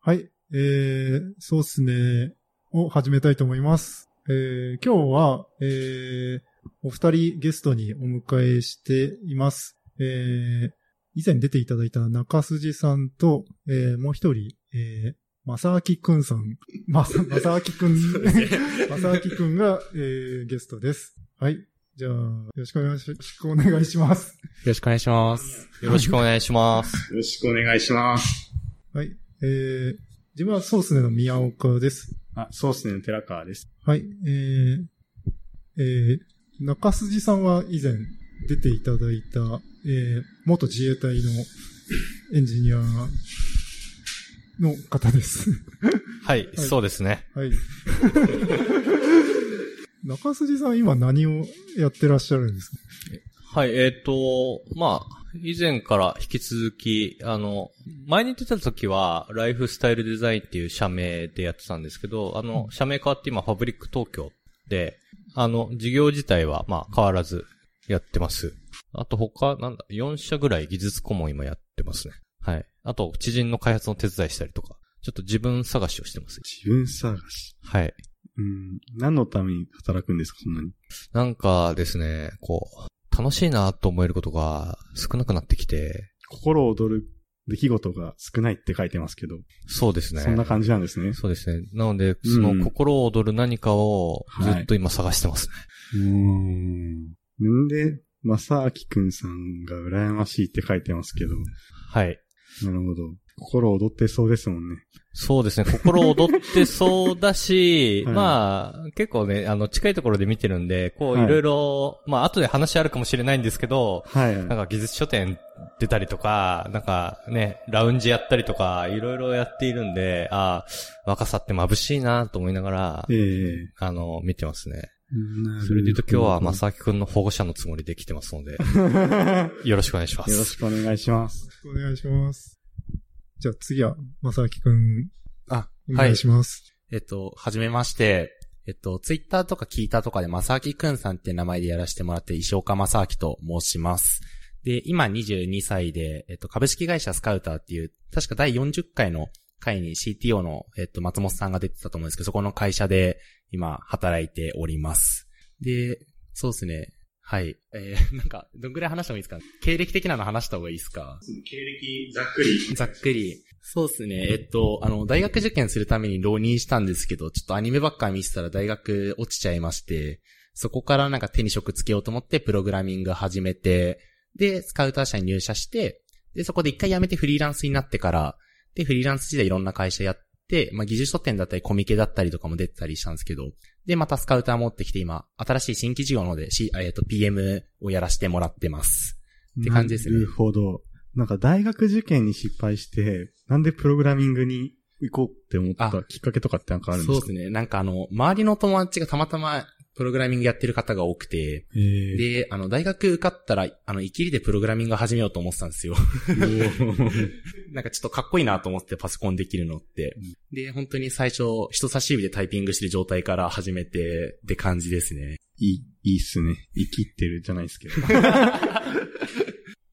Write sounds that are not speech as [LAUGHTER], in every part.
はい。えー、そうっすね。を始めたいと思います。えー、今日は、えー、お二人ゲストにお迎えしています。えー、以前出ていただいた中筋さんと、えー、もう一人、えー、まさあきくんさん。まさ、まさあきくん、まさあきくんが、えー、ゲストです。はい。じゃあ、よろしくお願いし、よろしくお願いします。よろしくお願いします。よろしくお願いします。よろしくお願いします。はい。えー、自分はソースネの宮岡です。あ、そうっすね、寺川です。はい。えー、えー、中筋さんは以前出ていただいた、えー、元自衛隊のエンジニアの方です。はい、そうですね。はい。[LAUGHS] 中筋さん今何をやってらっしゃるんですか？はい、えっ、と、まあ、以前から引き続き、あの、前に出た時は、ライフスタイルデザインっていう社名でやってたんですけど、あの、社名変わって今、ファブリック東京で、あの、事業自体は、まあ、変わらずやってます。あと他、なんだ、4社ぐらい技術顧問今やってますね。はい。あと、知人の開発の手伝いしたりとか、ちょっと自分探しをしてます。自分探し。はい。うん。何のために働くんですか、そんなに？なんかですね、こう、楽しいなと思えることが少なくなってきて、心躍る出来事が少ないって書いてますけど、そうですね。そんな感じなんですね。そうですね。なので、その心躍る何かをずっと今探してますね。うーん。んで、まさあきくんさんが羨ましいって書いてますけど、はい。なるほど。心躍ってそうですもんね。そうですね。心躍ってそうだし、は [LAUGHS] いまあ、結構ね、あの、近いところで見てるんで、こう、はいいろいろ、まあ、後で話あるかもしれないんですけど、はい。なんか技術書店出たりとか、なんかね、ラウンジやったりとか、いろいろやっているんで、ああ、若さって眩しいなと思いながら、ええあの、見てますね。それで言うと今日は、まさきくんの保護者のつもりで来てますので、[LAUGHS] よろしくお願いします。よろしくお願いします。お願いします。じゃあ次は、まさきくん、あ、お願はいいします。えっと、はじめまして。えっと、ツイッターとか聞いたとかで、まさあきくんさんって名前でやらせてもらってる石岡まさあきと申します。で、今22歳で、えっと、株式会社スカウターっていう、確か第40回の会に CTO の、えっと、松本さんが出てたと思うんですけど、そこの会社で今働いております。で、そうですね。はい。えー、[LAUGHS] なんか、どんぐらい話してもいいですか？経歴的なの話した方がいいですか？経歴、ざっくり。ざっくり。そうですね。えっと、あの、大学受験するために浪人したんですけど、ちょっとアニメばっか見てたら大学落ちちゃいまして、そこからなんか手に職つけようと思ってプログラミング始めて、で、スカウター社に入社して、で、そこで一回辞めてフリーランスになってから、で、フリーランス時代いろんな会社やって、まあ、技術書店だったりコミケだったりとかも出てたりしたんですけど、で、またスカウター持ってきて今、新しい新規事業ので、C、えっと、PM をやらせてもらってます。って感じですねなるほど。なんか大学受験に失敗して、なんでプログラミングに行こうって思ったあきっかけとかってなんかあるんですか？そうですね。なんかあの、周りの友達がたまたまプログラミングやってる方が多くて、えー、で、あの、大学受かったら、あの、イキリでプログラミング始めようと思ってたんですよ。[LAUGHS] なんかちょっとかっこいいなと思ってパソコンできるのって。で、本当に最初、人差し指でタイピングしてる状態から始めてって感じですね。いい、いいっすね。生きってるじゃないですけど。[LAUGHS]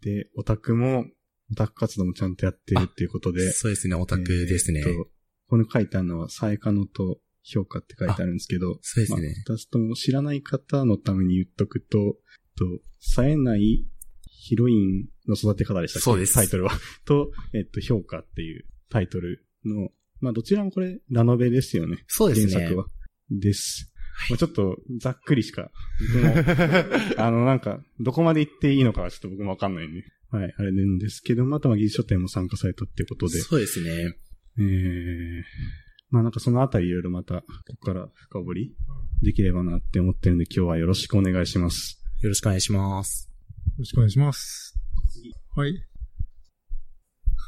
で、オタクも、オタク活動もちゃんとやってるっていうことで。そうですね、オタクですね。えーとこの書いてあるのは、サエカノと評価って書いてあるんですけど、そうですね。まあ、私とも知らない方のために言っとくと、と、冴えないヒロインの育て方でしたっけ？そうですタイトルは。[LAUGHS] と、えっと、評価っていうタイトルの、まあ、どちらもこれ、ラノベですよね。そうですね。原作は。です。まあ、ちょっと、ざっくりしか、[LAUGHS] あの、なんか、どこまで行っていいのかはちょっと僕もわかんないんで。はい、あれなんですけど、またまあ技術書店も参加されたってことで。そうですね。えー、まあなんかそのあたりいろいろまた、ここから深掘りできればなって思ってるんで、今日はよろしくお願いします。よろしくお願いします。よろしくお願いします。はい。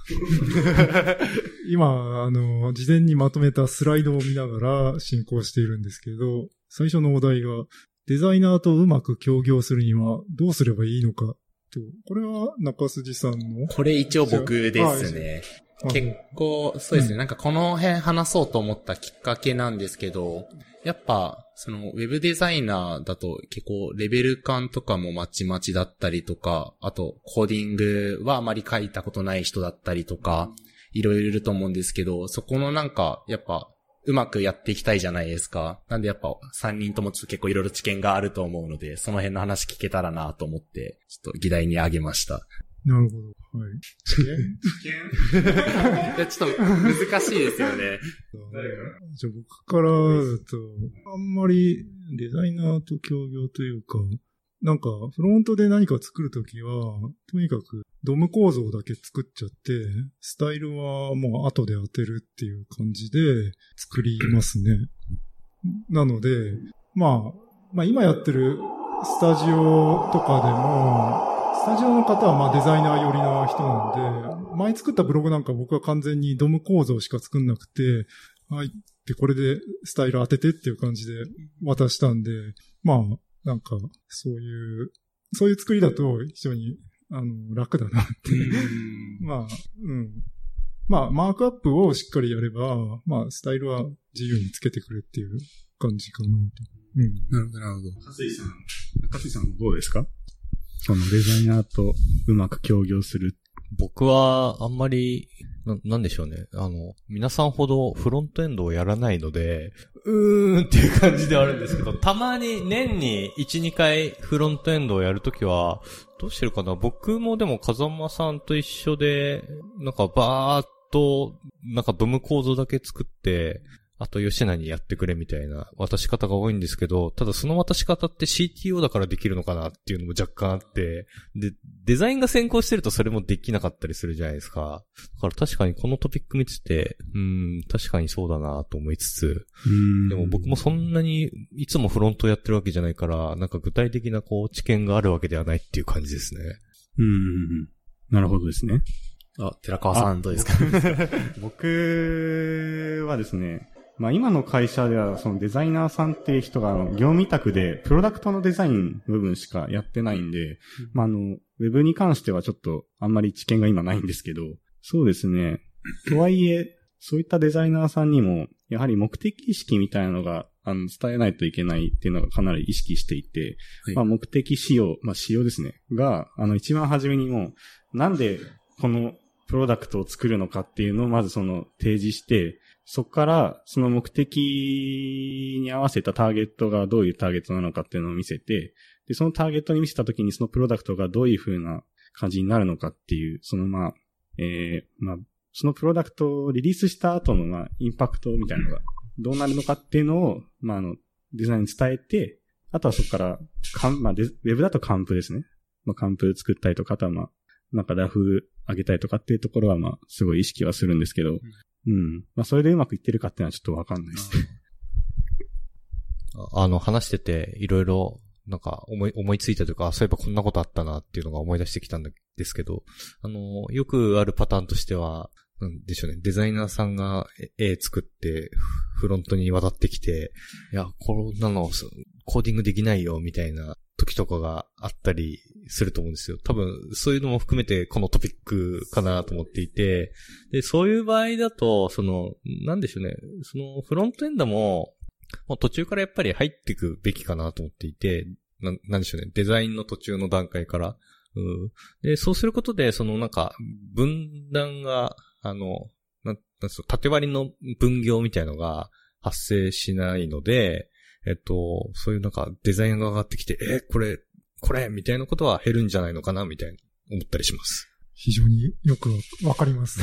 [LAUGHS] 今、あの、事前にまとめたスライドを見ながら進行しているんですけど、最初のお題が、デザイナーとうまく協業するにはどうすればいいのか。と、これは中筋さんのこれ一応僕ですね。あ結構、そうですね、うん。なんかこの辺話そうと思ったきっかけなんですけど、やっぱ、その、ウェブデザイナーだと結構レベル感とかもまちまちだったりとか、あと、コーディングはあまり書いたことない人だったりとか、いろいろいると思うんですけど、そこのなんか、やっぱ、うまくやっていきたいじゃないですか。なんでやっぱ3人ともちょっと結構いろいろ知見があると思うので、その辺の話聞けたらなと思って、ちょっと議題にあげました。なるほど。はい。いや [LAUGHS] ちょっと難しいですよね。じゃあ僕からだと、あんまりデザイナーと協業というか、なんかフロントで何か作るときは、とにかくドム構造だけ作っちゃって、スタイルはもう後で当てるっていう感じで作りますね。なので、まあ、まあ今やってるスタジオとかでも、スタジオの方はまあデザイナー寄りな人なんで、前作ったブログなんか僕は完全にドム構造しか作んなくて、はい。で、これでスタイル当ててっていう感じで渡したんで、まあ、なんか、そういう、そういう作りだと非常に、あの、楽だなって。[LAUGHS] まあ、うん。まあ、マークアップをしっかりやれば、まあ、スタイルは自由につけてくれっていう感じかなと。うん。なるほど、なるほど。かすいさん、かすいさんどうですか？そのデザイナーとうまく協業する。僕は、あんまり、な、なんでしょうね。あの、皆さんほどフロントエンドをやらないので、うーんっていう感じではあるんですけど、[LAUGHS] たまに年に1、2回フロントエンドをやるときは、どうしてるかな？僕もでも風間さんと一緒で、なんかバーっと、なんかドム構造だけ作って、あと吉名にやってくれみたいな渡し方が多いんですけど、ただその渡し方って CTO だからできるのかなっていうのも若干あって、で、デザインが先行してるとそれもできなかったりするじゃないですか。だから確かにこのトピック見てて、うん、確かにそうだなと思いつつ、でも僕もそんなにいつもフロントやってるわけじゃないから、なんか具体的なこう知見があるわけではないっていう感じですね。うん。なるほどですね。あ、寺川さんどうですか？[LAUGHS] 僕はですね、まあ今の会社ではそのデザイナーさんっていう人があの業務委託でプロダクトのデザイン部分しかやってないんで、まああの、ウェブに関してはちょっとあんまり知見が今ないんですけど、そうですね。とはいえ、そういったデザイナーさんにも、やはり目的意識みたいなのが、あの、伝えないといけないっていうのがかなり意識していて、はいまあ目的仕様、まあ仕様ですね。が、あの一番初めにもう、なんでこのプロダクトを作るのかっていうのをまずその提示して、そこからその目的に合わせたターゲットがどういうターゲットなのかっていうのを見せて、で、そのターゲットに見せたときにそのプロダクトがどういう風な感じになるのかっていう、そのまあ、えー、まあ、そのプロダクトをリリースした後のまあ、インパクトみたいなのがどうなるのかっていうのを、まあ、あの、デザインに伝えて、あとはそこから、かん、まあデ、ウェブだとカンプですね。まあ、カンプ作ったりとか、あとはまあ、なんかラフ上げたりとかっていうところはまあ、すごい意識はするんですけど、うん。まあ、それでうまくいってるかっていうのはちょっとわかんないです [LAUGHS] ね。あの、話してて、いろいろ、なんか思い、思いついたというか、そういえばこんなことあったなっていうのが思い出してきたんですけど、あの、よくあるパターンとしては、なんでしょうね、デザイナーさんが絵作って、フロントに渡ってきて、いや、こんなの、コーディングできないよ、みたいな時とかがあったりすると思うんですよ。多分、そういうのも含めてこのトピックかなと思っていて、で、そういう場合だと、その、なんでしょうね、その、フロントエンドも、もう途中からやっぱり入っていくべきかなと思っていて、ななんでしょうね、デザインの途中の段階から。うん、で、そうすることで、そのなんか、分断が、あの、なんなんすか縦割りの分業みたいのが発生しないので、えっと、そういうなんかデザインが上がってきて、え、これ、これ、みたいなことは減るんじゃないのかな、みたいに思ったりします。非常によくわかります。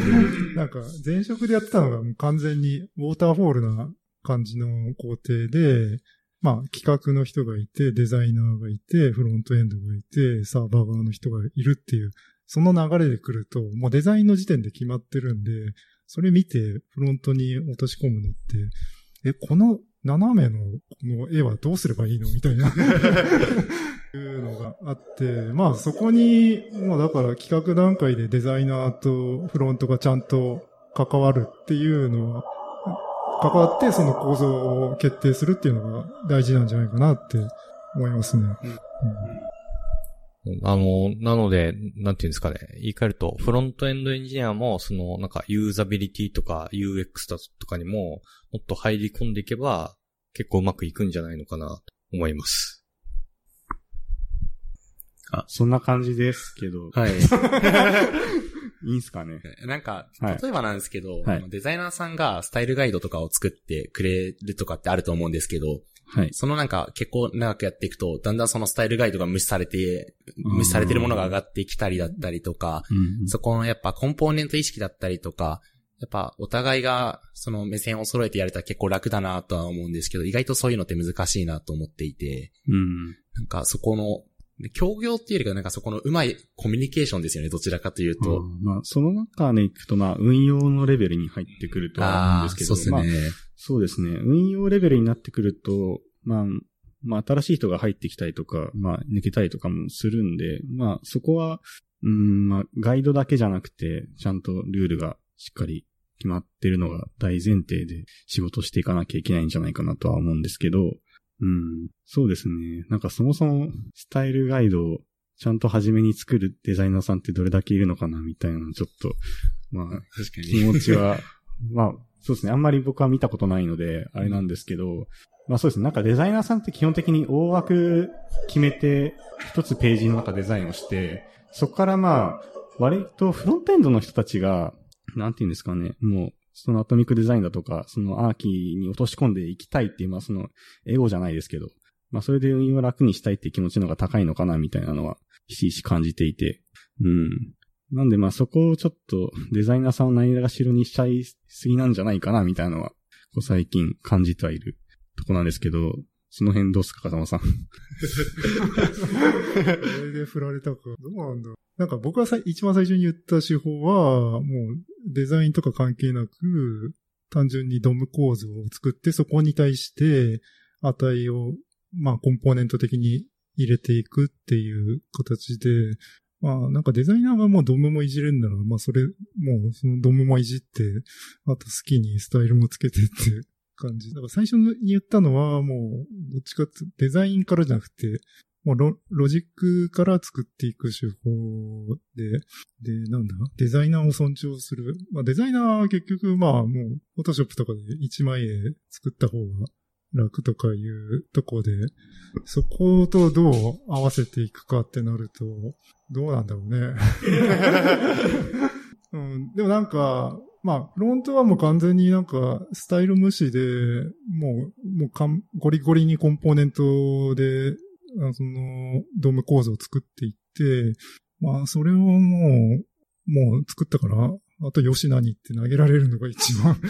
[LAUGHS] なんか、前職でやってたのがもう完全にウォーターフォールな感じの工程で、まあ、企画の人がいて、デザイナーがいて、フロントエンドがいて、サーバー側の人がいるっていう、その流れで来ると、もうデザインの時点で決まってるんで、それ見てフロントに落とし込むのって、え、この斜めのこの絵はどうすればいいの？みたいな。[LAUGHS] いうのがあって、まあそこに、まあだから企画段階でデザイナーとフロントがちゃんと関わるっていうのは、関わってその構造を決定するっていうのが大事なんじゃないかなって思いますね。あの、なので、なんていうんですかね。言い換えると、フロントエンドエンジニアも、その、なんか、ユーザビリティとか UX だとかにも、もっと入り込んでいけば、結構うまくいくんじゃないのかな、と思います。あ、そんな感じですけど、はい。[LAUGHS] いいんすかね。なんかはい、例えばなんですけど、はいデザイナーさんがスタイルガイドとかを作ってくれるとかってあると思うんですけど、はい。そのなんか結構長くやっていくと、だんだんそのスタイルガイドが無視されて、うん無視されてるものが上がってきたりだったりとか、うんそこのやっぱコンポーネント意識だったりとか、やっぱお互いがその目線を揃えてやれたら結構楽だなとは思うんですけど、意外とそういうのって難しいなと思っていて、うん。なんかそこの、協業っていうよりかなんかそこのうまいコミュニケーションですよね、どちらかというと。うんまあ、その中でいくと、まあ、運用のレベルに入ってくるとは思うんですけど、まあそうですね。そうですね。運用レベルになってくると、まあ、まあ、新しい人が入ってきたりとか、まあ、抜けたりとかもするんで、まあ、そこは、うん、まあ、ガイドだけじゃなくて、ちゃんとルールがしっかり決まってるのが大前提で仕事していかなきゃいけないんじゃないかなとは思うんですけど、うん、そうですね。なんかそもそもスタイルガイドをちゃんと初めに作るデザイナーさんってどれだけいるのかなみたいなのちょっと、まあ、気持ちは、[LAUGHS] まあ、そうですね。あんまり僕は見たことないので、あれなんですけど、まあそうですね。なんかデザイナーさんって基本的に大枠決めて、一つページの中デザインをして、そこからまあ、割とフロントエンドの人たちが、なんていうんですかね、もう、そのアトミックデザインだとか、そのアーキーに落とし込んでいきたいっていう、まあその、エゴじゃないですけど、まあそれで運用楽にしたいって気持ちの方が高いのかな、みたいなのは、ひしひし感じていて、うん。なんでまあそこをちょっとデザイナーさんを何がしろにしちゃいすぎなんじゃないかなみたいなのは、こう最近感じてはいるとこなんですけど、その辺どうすか、風間さん。これで振られたか。どうなんだ。なんか僕が一番最初に言った手法は、もうデザインとか関係なく、単純にドム構造を作って、そこに対して値を、まあコンポーネント的に入れていくっていう形で、まあなんかデザイナーがもうドムもいじれるなら、まあそれ、もうそのドムもいじって、あと好きにスタイルもつけてって感じ。だから最初に言ったのはもう、どっちかってデザインからじゃなくて、もうロロジックから作っていく手法で、で、なんだ？デザイナーを尊重する。まあデザイナーは結局まあもう、フォトショップとかで一枚絵作った方が楽とかいうとこで、そことどう合わせていくかってなると、どうなんだろうね。[LAUGHS] うん、でもなんか、まあ、フロントはもう完全になんか、スタイル無視で、もう、もうかん、ゴリゴリにコンポーネントで、あその、ドーム構造を作っていって、まあ、それをもう、もう作ったから、あと吉何って投げられるのが一番、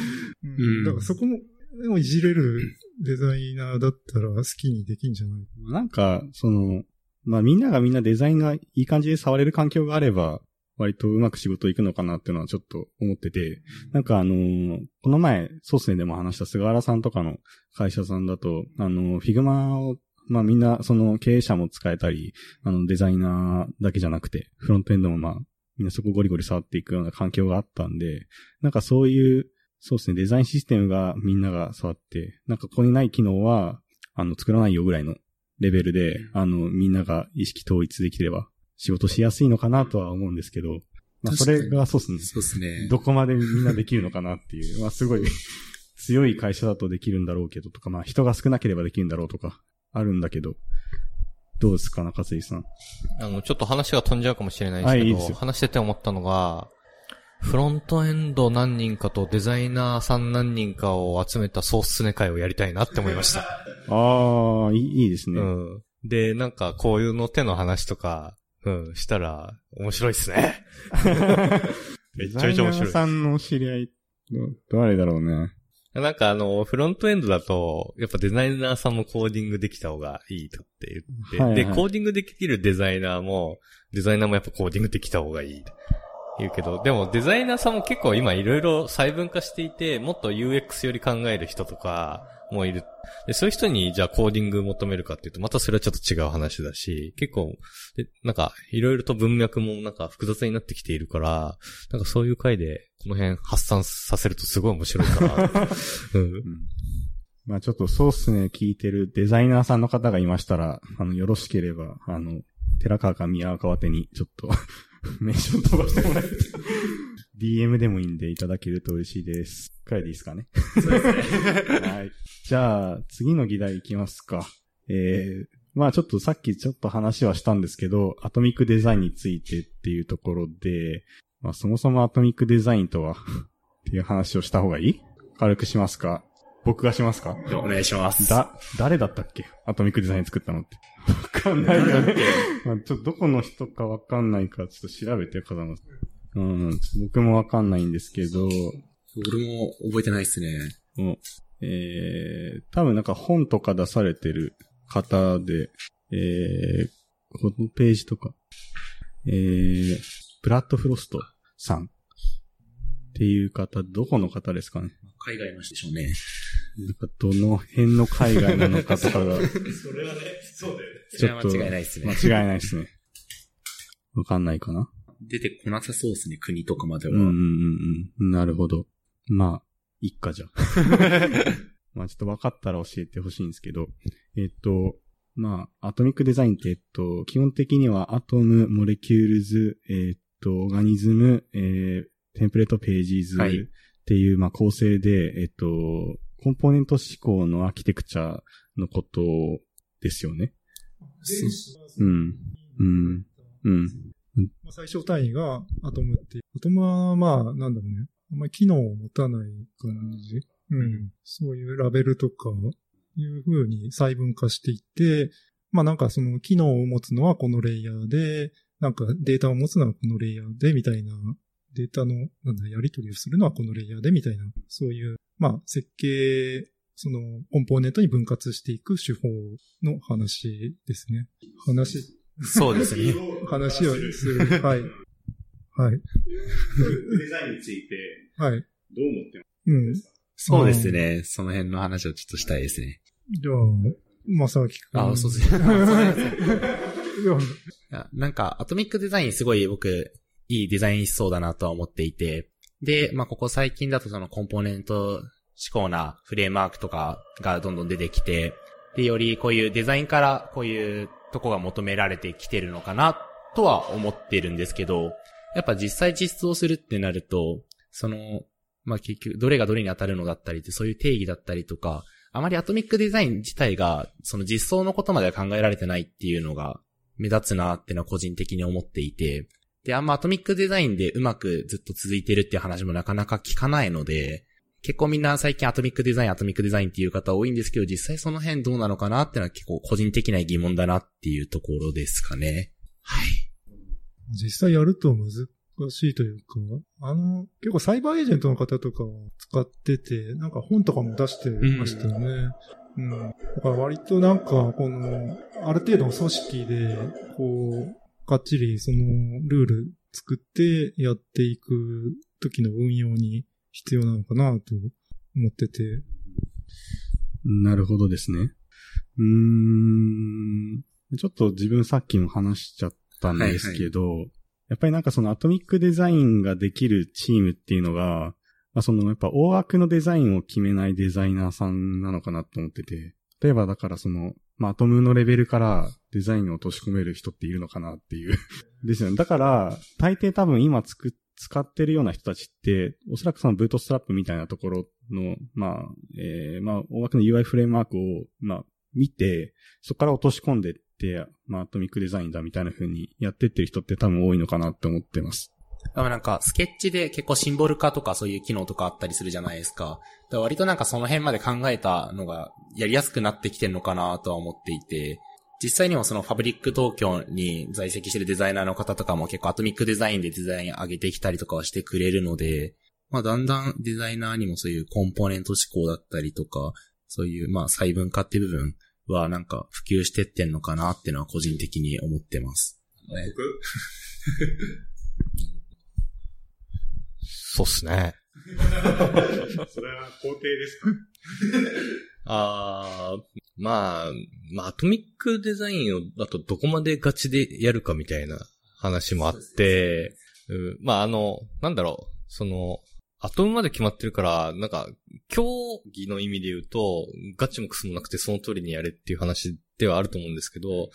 うん。うん。だからそこも、でもいじれるデザイナーだったら好きにできんじゃない？なんか、その、まあみんながみんなデザインがいい感じで触れる環境があれば、割とうまく仕事いくのかなっていうのはちょっと思ってて、なんかあのーこの前、ソースネでも話した菅原さんとかの会社さんだと、あのー、 Figma を、まあみんな、その経営者も使えたり、あの、デザイナーだけじゃなくて、フロントエンドもまあ、みんなそこゴリゴリ触っていくような環境があったんで、なんかそういう、そうですね、デザインシステムがみんなが触って、なんかここにない機能は、あの、作らないよぐらいのレベルで、あの、みんなが意識統一できれば、仕事しやすいのかなとは思うんですけど、まあ、それがそうですね。そうですね。どこまでみんなできるのかなっていう。まあ、すごい強い会社だとできるんだろうけどとか、まあ、人が少なければできるんだろうとか、あるんだけど、どうですか、中杉さん。あの、ちょっと話が飛んじゃうかもしれないですけど、はいいい話してて思ったのが、フロントエンド何人かとデザイナーさん何人かを集めたソースネ会をやりたいなって思いました。[LAUGHS] ああ、いいですね。うん。で、なんかこういうの手の話とか、うん、したら面白いっすね。[LAUGHS] めちゃめちゃ面白い。デザイナーさんの知り合い、ど誰だろうね。なんかあの、フロントエンドだと、やっぱデザイナーさんもコーディングできた方がいいとって言って、はいはいで、コーディングできるデザイナーも、デザイナーもやっぱコーディングできた方がいい。言うけど、でもデザイナーさんも結構今いろいろ細分化していて、もっと UX より考える人とかもいる。で、そういう人にじゃあコーディング求めるかっていうと、またそれはちょっと違う話だし、結構、でなんかいろいろと文脈もなんか複雑になってきているから、なんかそういう回でこの辺発散させるとすごい面白いかな。[LAUGHS] うん。まあちょっとそうっすね、聞いてるデザイナーさんの方がいましたら、あの、よろしければ、あの、寺川か宮川手に、ちょっと、[LAUGHS] 名称飛ばしてもらえて、DM でもいいんでいただけると嬉しいです。くらいでいいですかね。そうですね。はい。じゃあ、次の議題いきますか。えー、まあちょっとさっきちょっと話はしたんですけど、アトミックデザインについてっていうところで、まあそもそもアトミックデザインとは [LAUGHS] っていう話をした方がいい？軽くしますか？僕がしますか？でお願いします。だ、誰だったっけ？アトミックデザイン作ったのって。わかんないよね。まあちょっとどこの人かわかんないからちょっと調べて、風間さん。うん、僕もわかんないんですけど、俺も覚えてないっすね。もうえー、多分なんか本とか出されてる方で、えー、このページとか、えー、ブラッドフロストさんっていう方、どこの方ですかね？海外の人でしょうね。なんかどの辺の海外なのかとかが、それはね、そうだよね。それは間違いないっすね。間違いないですね。わかんないかな出てこなさそうですね、国とかまでは。うんうんうんうん。なるほど。まあ、いっかじゃ [LAUGHS] あ。まあちょっと分かったら教えてほしいんですけど、えっと、まあ、 Atomic Design って、えっと、基本的には Atom、Molecules、えっと、 Organism、えー、 Template Pages はいっていう、まあ構成で、えっと、コンポーネント思考のアーキテクチャのことですよね。うん。うん。うん。まあ最小単位がアトムっていう。アトムは、まあ、なんだろうね。あんまり機能を持たない感じ。うん。そういうラベルとか、いう風に細分化していって、まあなんかその機能を持つのはこのレイヤーで、なんかデータを持つのはこのレイヤーで、みたいな、データの、なんだ、やり取りをするのはこのレイヤーで、みたいな、そういう、まあ設計、そのコンポーネントに分割していく手法の話ですね。話、そうですね。[LAUGHS] 話をする。はい。はい。デザインについてはい。どう思ってうん。そうですね。その辺の話をちょっとしたいですね。じゃあ、まさきくん。あ、そうです [LAUGHS] [LAUGHS] ね。なんか、アトミックデザインすごい僕、いいデザインしそうだなとは思っていて、で、まあ、ここ最近だとそのコンポーネント思考なフレームワークとかがどんどん出てきて、で、よりこういうデザインからこういうとこが求められてきてるのかなとは思ってるんですけど、やっぱ実際実装するってなると、その、まあ、結局、どれがどれに当たるのだったりって、そういう定義だったりとか、あまりアトミックデザイン自体が、その実装のことまでは考えられてないっていうのが目立つなってのは個人的に思っていて、で、あんまアトミックデザインでうまくずっと続いてるっていう話もなかなか聞かないので、結構みんな最近アトミックデザイン、アトミックデザインっていう方多いんですけど、実際その辺どうなのかなっていうのは結構個人的な疑問だなっていうところですかね。はい。実際やると難しいというか、あの、結構サイバーエージェントの方とかを使ってて、なんか本とかも出してましたよね。うん。だから割となんか、この、ある程度の組織で、こう、がっちりそのルール作ってやっていく時の運用に必要なのかなと思ってて。なるほどですね。うーん。ちょっと自分さっきも話しちゃったんですけど、やっぱりなんかそのアトミックデザインができるチームっていうのが、まあ、そのやっぱ大枠のデザインを決めないデザイナーさんなのかなと思ってて、例えばだからその、まあ、アトムのレベルからデザインを落とし込める人っているのかなっていう。[LAUGHS] ですよね。だから、大抵多分今つく、使ってるような人たちって、おそらくそのブートストラップみたいなところの、まあ、えー、まあ、大枠の UI フレームワークを、まあ、見て、そこから落とし込んでって、まあ、アトミックデザインだみたいな風にやってってる人って多分多いのかなって思ってます。でもなんか、スケッチで結構シンボル化とかそういう機能とかあったりするじゃないですか。だか割となんかその辺まで考えたのがやりやすくなってきてるのかなとは思っていて、実際にもそのファブリック東京に在籍してるデザイナーの方とかも結構アトミックデザインでデザイン上げてきたりとかはしてくれるので、まあだんだんデザイナーにもそういうコンポーネント思考だったりとか、そういうまあ細分化っていう部分はなんか普及してってんのかなっていうのは個人的に思ってます。[LAUGHS] そうっすね。[LAUGHS] それは肯定ですか？あー、まあ、まあ、アトミックデザインを、あとどこまでガチでやるかみたいな話もあって、うん。まあ、あの、なんだろう、その、アトムまで決まってるから、なんか、競技の意味で言うと、ガチもクソもなくてその通りにやれっていう話ではあると思うんですけど、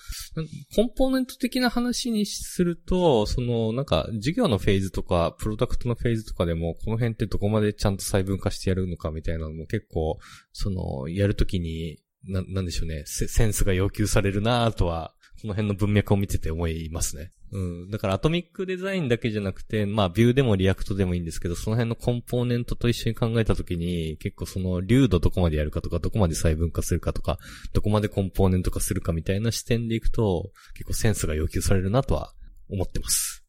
コンポーネント的な話にすると、その、なんか、授業のフェーズとか、プロダクトのフェーズとかでも、この辺ってどこまでちゃんと細分化してやるのかみたいなのも結構、その、やるときに、な、なんでしょうね、センスが要求されるなとは、この辺の文脈を見てて思いますね。うん。だから Atomic Design だけじゃなくて、まあ Vue でも React でもいいんですけど、その辺のコンポーネントと一緒に考えたときに、結構その粒度どこまでやるかとか、どこまで細分化するかとか、どこまでコンポーネント化するかみたいな視点でいくと、結構センスが要求されるなとは思ってます。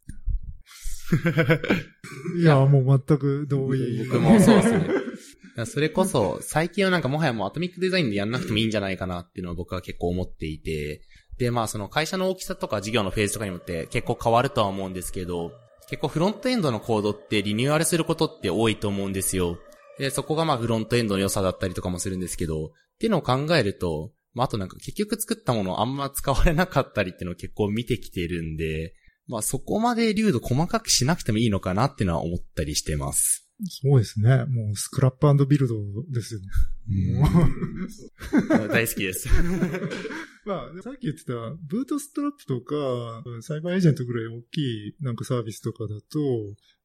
[LAUGHS] いや、もう全く同意。僕もそうですね。[LAUGHS] それこそ、最近はなんかもはやもうアトミックデザインでやんなくてもいいんじゃないかなっていうのは僕は結構思っていて、で、まあその会社の大きさとか事業のフェーズとかによって結構変わるとは思うんですけど、結構フロントエンドのコードってリニューアルすることって多いと思うんですよ。で、そこがまあフロントエンドの良さだったりとかもするんですけど、っていうのを考えると、まああとなんか結局作ったものあんま使われなかったりっていうのを結構見てきてるんで、まあそこまで流度細かくしなくてもいいのかなっていうのは思ったりしてます。そうですね。もうスクラップビルドですよね。[LAUGHS] 大好きです。[LAUGHS] まあ、さっき言ってた、ブートストラップとか、サイバーエージェントぐらい大きいなんかサービスとかだと、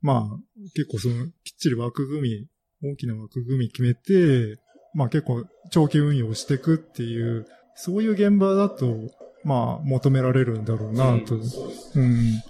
まあ、結構その、きっちり枠組み、大きな枠組み決めて、まあ結構長期運用していくっていう、そういう現場だと、まあ求められるんだろうなと。うん。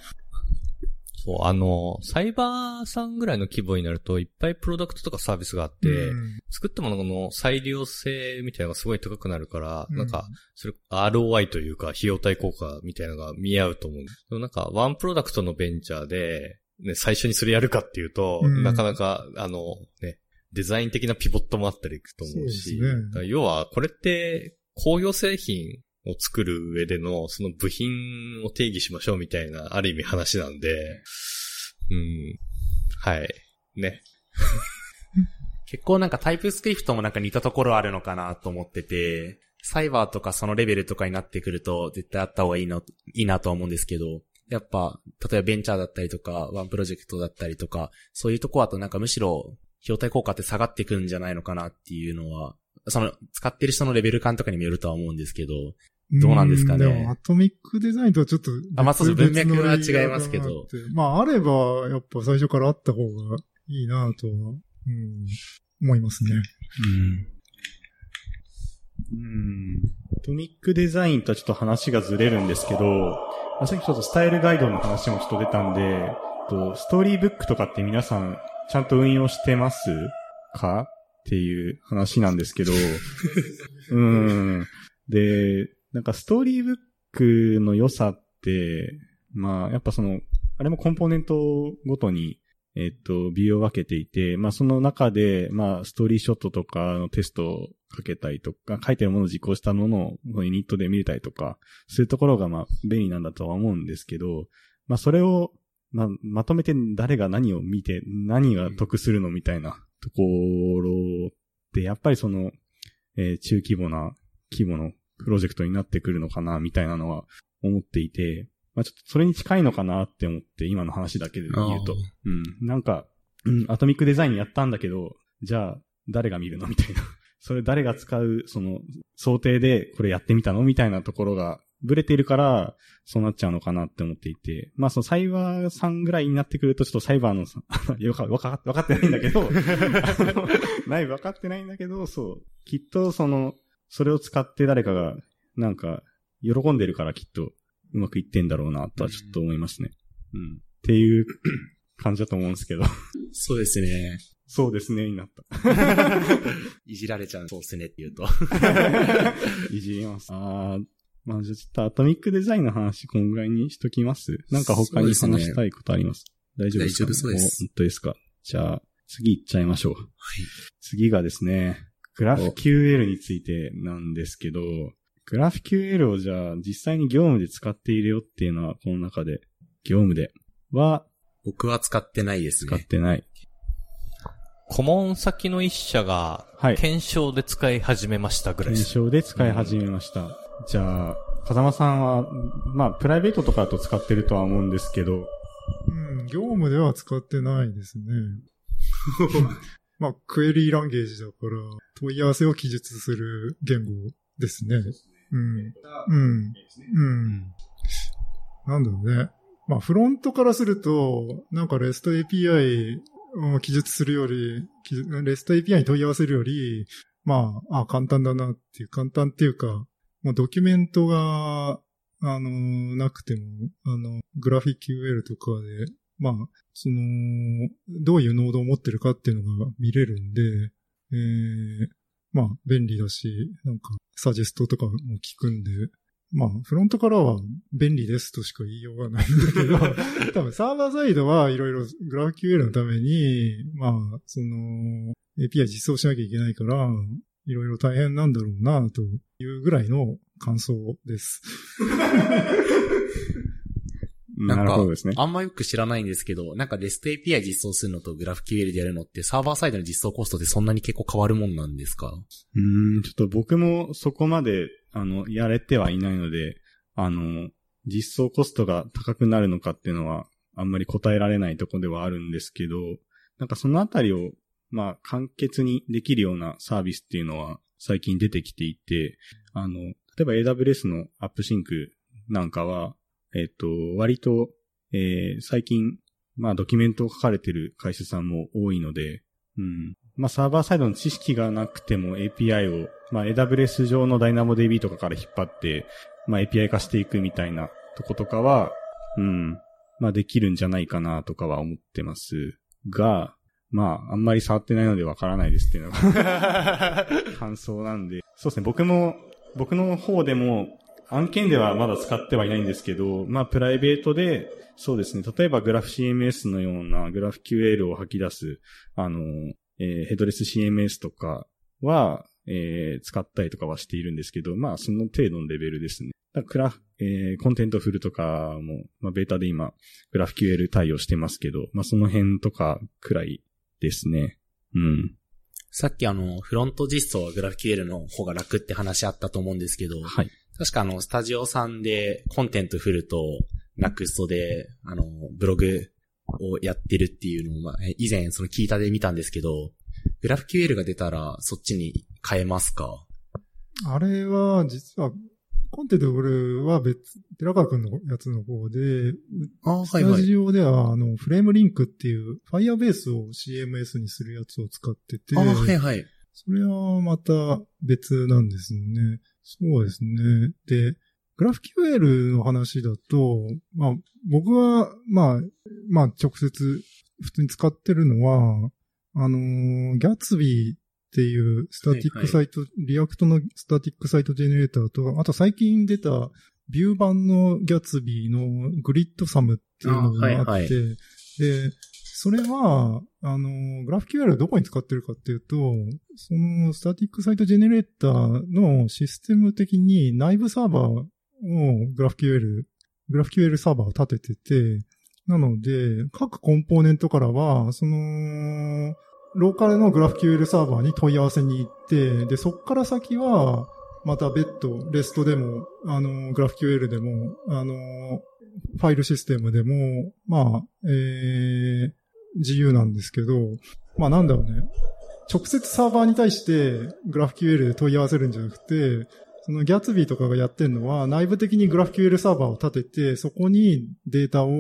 そう、あの、サイバーさんぐらいの規模になると、いっぱいプロダクトとかサービスがあって、うん。作ったものの再利用性みたいなのがすごい高くなるから、うん。なんか、それ、ROI というか、費用対効果みたいなのが見合うと思う。んでもなんか、ワンプロダクトのベンチャーで、ね、最初にそれやるかっていうと、うん。なかなか、あの、ね、デザイン的なピボットもあったりいくと思うし、そうね。要は、これって、工業製品を作る上での、その部品を定義しましょうみたいな、ある意味話なんで、うん。はい。ね。結構なんかタイプスクリプトもなんか似たところあるのかなと思ってて、サイバーとかそのレベルとかになってくると絶対あった方がいいの、いいなと思うんですけど、やっぱ、例えばベンチャーだったりとか、ワンプロジェクトだったりとか、そういうとこだとなんかむしろ、費用対効果って下がってくんじゃないのかなっていうのは、その、使ってる人のレベル感とかにもよるとは思うんですけど、どうなんですかね？でも、アトミックデザインとはちょっと別、あまあそう文脈は違いますけど。まあ、あれば、やっぱ最初からあった方がいいなとは、うん、思いますね。うん。アトミックデザインとはちょっと話がずれるんですけど、まあさっきちょっとスタイルガイドの話もちょっと出たんで、とストーリーブックとかって皆さんちゃんと運用してますか？っていう話なんですけど、うん。で、なんかストーリーブックの良さって、まあやっぱその、あれもコンポーネントごとにえっと、ビューを分けていて、まあその中で、まあストーリーショットとかのテストをかけたりとか、書いてるものを実行したものをユニットで見れたりとか、そういうところがまあ便利なんだとは思うんですけど、まあそれを、まあまとめて誰が何を見て、何が得するのみたいなところって、やっぱりその、えー中規模な規模のプロジェクトになってくるのかな、みたいなのは思っていて、まあちょっとそれに近いのかなって思って、今の話だけで言うと。うん。なんか、うん、アトミックデザインやったんだけど、じゃあ、誰が見るの？みたいな。それ誰が使う、その、想定でこれやってみたの？みたいなところが、ブレているから、そうなっちゃうのかなって思っていて。まあ、そのサイバーさんぐらいになってくると、ちょっとサイバーのさ、[LAUGHS] よか、わか、わかってないんだけど、[LAUGHS] ない、わかってないんだけど、そう。きっと、その、それを使って誰かが、なんか、喜んでるからきっと、うまくいってんだろうな、とはちょっと思いますね。うん。っていう感じだと思うんですけど。そうですね。そうですね、になった。[LAUGHS] いじられちゃう。そうですねって言うと。いじります。あー、まあじゃあちょっとアトミックデザインの話こんぐらいにしときますなんか他に話したいことあります？大丈夫ですか、大丈夫そうですお本当ですか？じゃあ、次行っちゃいましょう。はい。次がですね、グラフ QL についてなんですけど、グラフ QL をじゃあ実際に業務で使っているよっていうのはこの中で、業務では僕は使ってないですね。使ってない。顧問先の一社が、はい検証で使い始めましたぐらいです。検証で使い始めました。じゃあ、風間さんは、まあ、プライベートとかだと使ってるとは思うんですけど、うん、業務では使ってないですね。[LAUGHS] まあ、クエリーランゲージだから、問い合わせを記述する言語ですね。うん。うん。うん。なんだろうね。まあ、フロントからすると、なんか REST API を記述するより、REST API に問い合わせるより、まあ、あ、簡単だなっていう、簡単っていうか、もうドキュメントが、あの、なくても、あの、グラフィック QL とかで、まあ、その、どういうノードを持ってるかっていうのが見れるんで、えー、まあ、便利だし、なんか、サジェストとかも聞くんで、まあ、フロントからは便利ですとしか言いようがないんだけど、[LAUGHS] 多分サーバーサイドはいろいろグラフ QL のために、まあ、その、API 実装しなきゃいけないから、いろいろ大変なんだろうな、というぐらいの感想です。[LAUGHS] なんか、あんまよく知らないんですけど、なんか REST API 実装するのと GraphQL でやるのってサーバーサイドの実装コストってそんなに結構変わるもんなんですか？うん、ちょっと僕もそこまで、あの、やれてはいないので、あの、実装コストが高くなるのかっていうのは、あんまり答えられないとこではあるんですけど、なんかそのあたりを、まあ、簡潔にできるようなサービスっていうのは最近出てきていて、あの、例えば AWS の AppSync なんかは、えっと、割と、えー、最近、まあ、ドキュメントを書かれてる会社さんも多いので、うん。まあ、サーバーサイドの知識がなくても API を、まあ、AWS 上の DynamoDB とかから引っ張って、まあ、API 化していくみたいなとことかは、うん。まあ、できるんじゃないかなとかは思ってますが、まあ、あんまり触ってないのでわからないですっていうのが [LAUGHS] 感想なんで。そうですね、僕も、僕の方でも、案件ではまだ使ってはいないんですけど、まあ、プライベートで、そうですね、例えばグラフ CMS のようなグラフ QL を吐き出す、あの、えー、ヘッドレス CMS とかは、えー、使ったりとかはしているんですけど、まあ、その程度のレベルですね。グラフ、えー、 Contentful とかも、まあ、ベータで今、グラフ QL 対応してますけど、まあ、その辺とかくらいですね。うん。さっきあの、フロント実装はグラフ QL の方が楽って話あったと思うんですけど、はい。確かあの、スタジオさんで Contentful と Nuxt で、あの、ブログをやってるっていうのを、まあ、以前その聞いたで見たんですけど、グラフ QL が出たらそっちに変えますか？あれは、実は、コンテンツフルは別、寺川くんのやつの方で、あスタジオでは、あの、フレームリンクっていう、Firebase を CMS にするやつを使ってて、あはいはい。それはまた別なんですよね。そうですね。で、グラフ QL の話だと、まあ、僕は、まあ、まあ、直接、普通に使ってるのは、あのー、 Gatsby っていう static site、はいはい、 React の static site generator と、あと最近出た Vue 版の Gatsby の Gridsome っていうのがあって、はいはい、で、それは、あの、グラフ QL どこに使ってるかっていうと、その static site generator のシステム的に内部サーバーをグラフ QL、グラフ QL サーバーを立ててて、なので、各コンポーネントからは、その、ローカルのグラフ QL サーバーに問い合わせに行って、で、そっから先は、また別途、レストでも、あの、グラフ QL でも、あの、ファイルシステムでも、まあ、えー、自由なんですけど、まあなんだろうね。直接サーバーに対して GraphQL で問い合わせるんじゃなくて、そのギャツビーとかがやってるのは内部的に GraphQL サーバーを立てて、そこにデータを、あ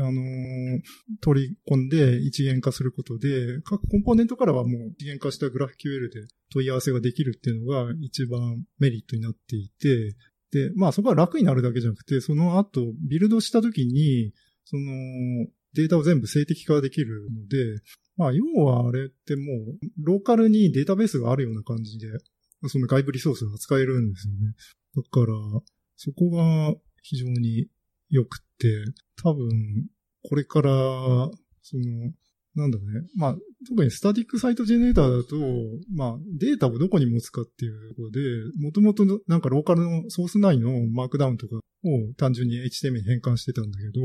のー、取り込んで一元化することで、各コンポーネントからはもう一元化した GraphQL で問い合わせができるっていうのが一番メリットになっていて、で、まあそこは楽になるだけじゃなくて、その後ビルドした時に、その、データを全部静的化できるので、まあ、要はあれってもう、ローカルにデータベースがあるような感じで、その外部リソースが使えるんですよね。だから、そこが非常に良くて、多分、これから、その、なんだろうね。まあ、特にスタティックサイトジェネレーターだと、まあ、データをどこに持つかっていうころで、もともとなんかローカルのソース内のマークダウンとかを単純に HTML に変換してたんだけど、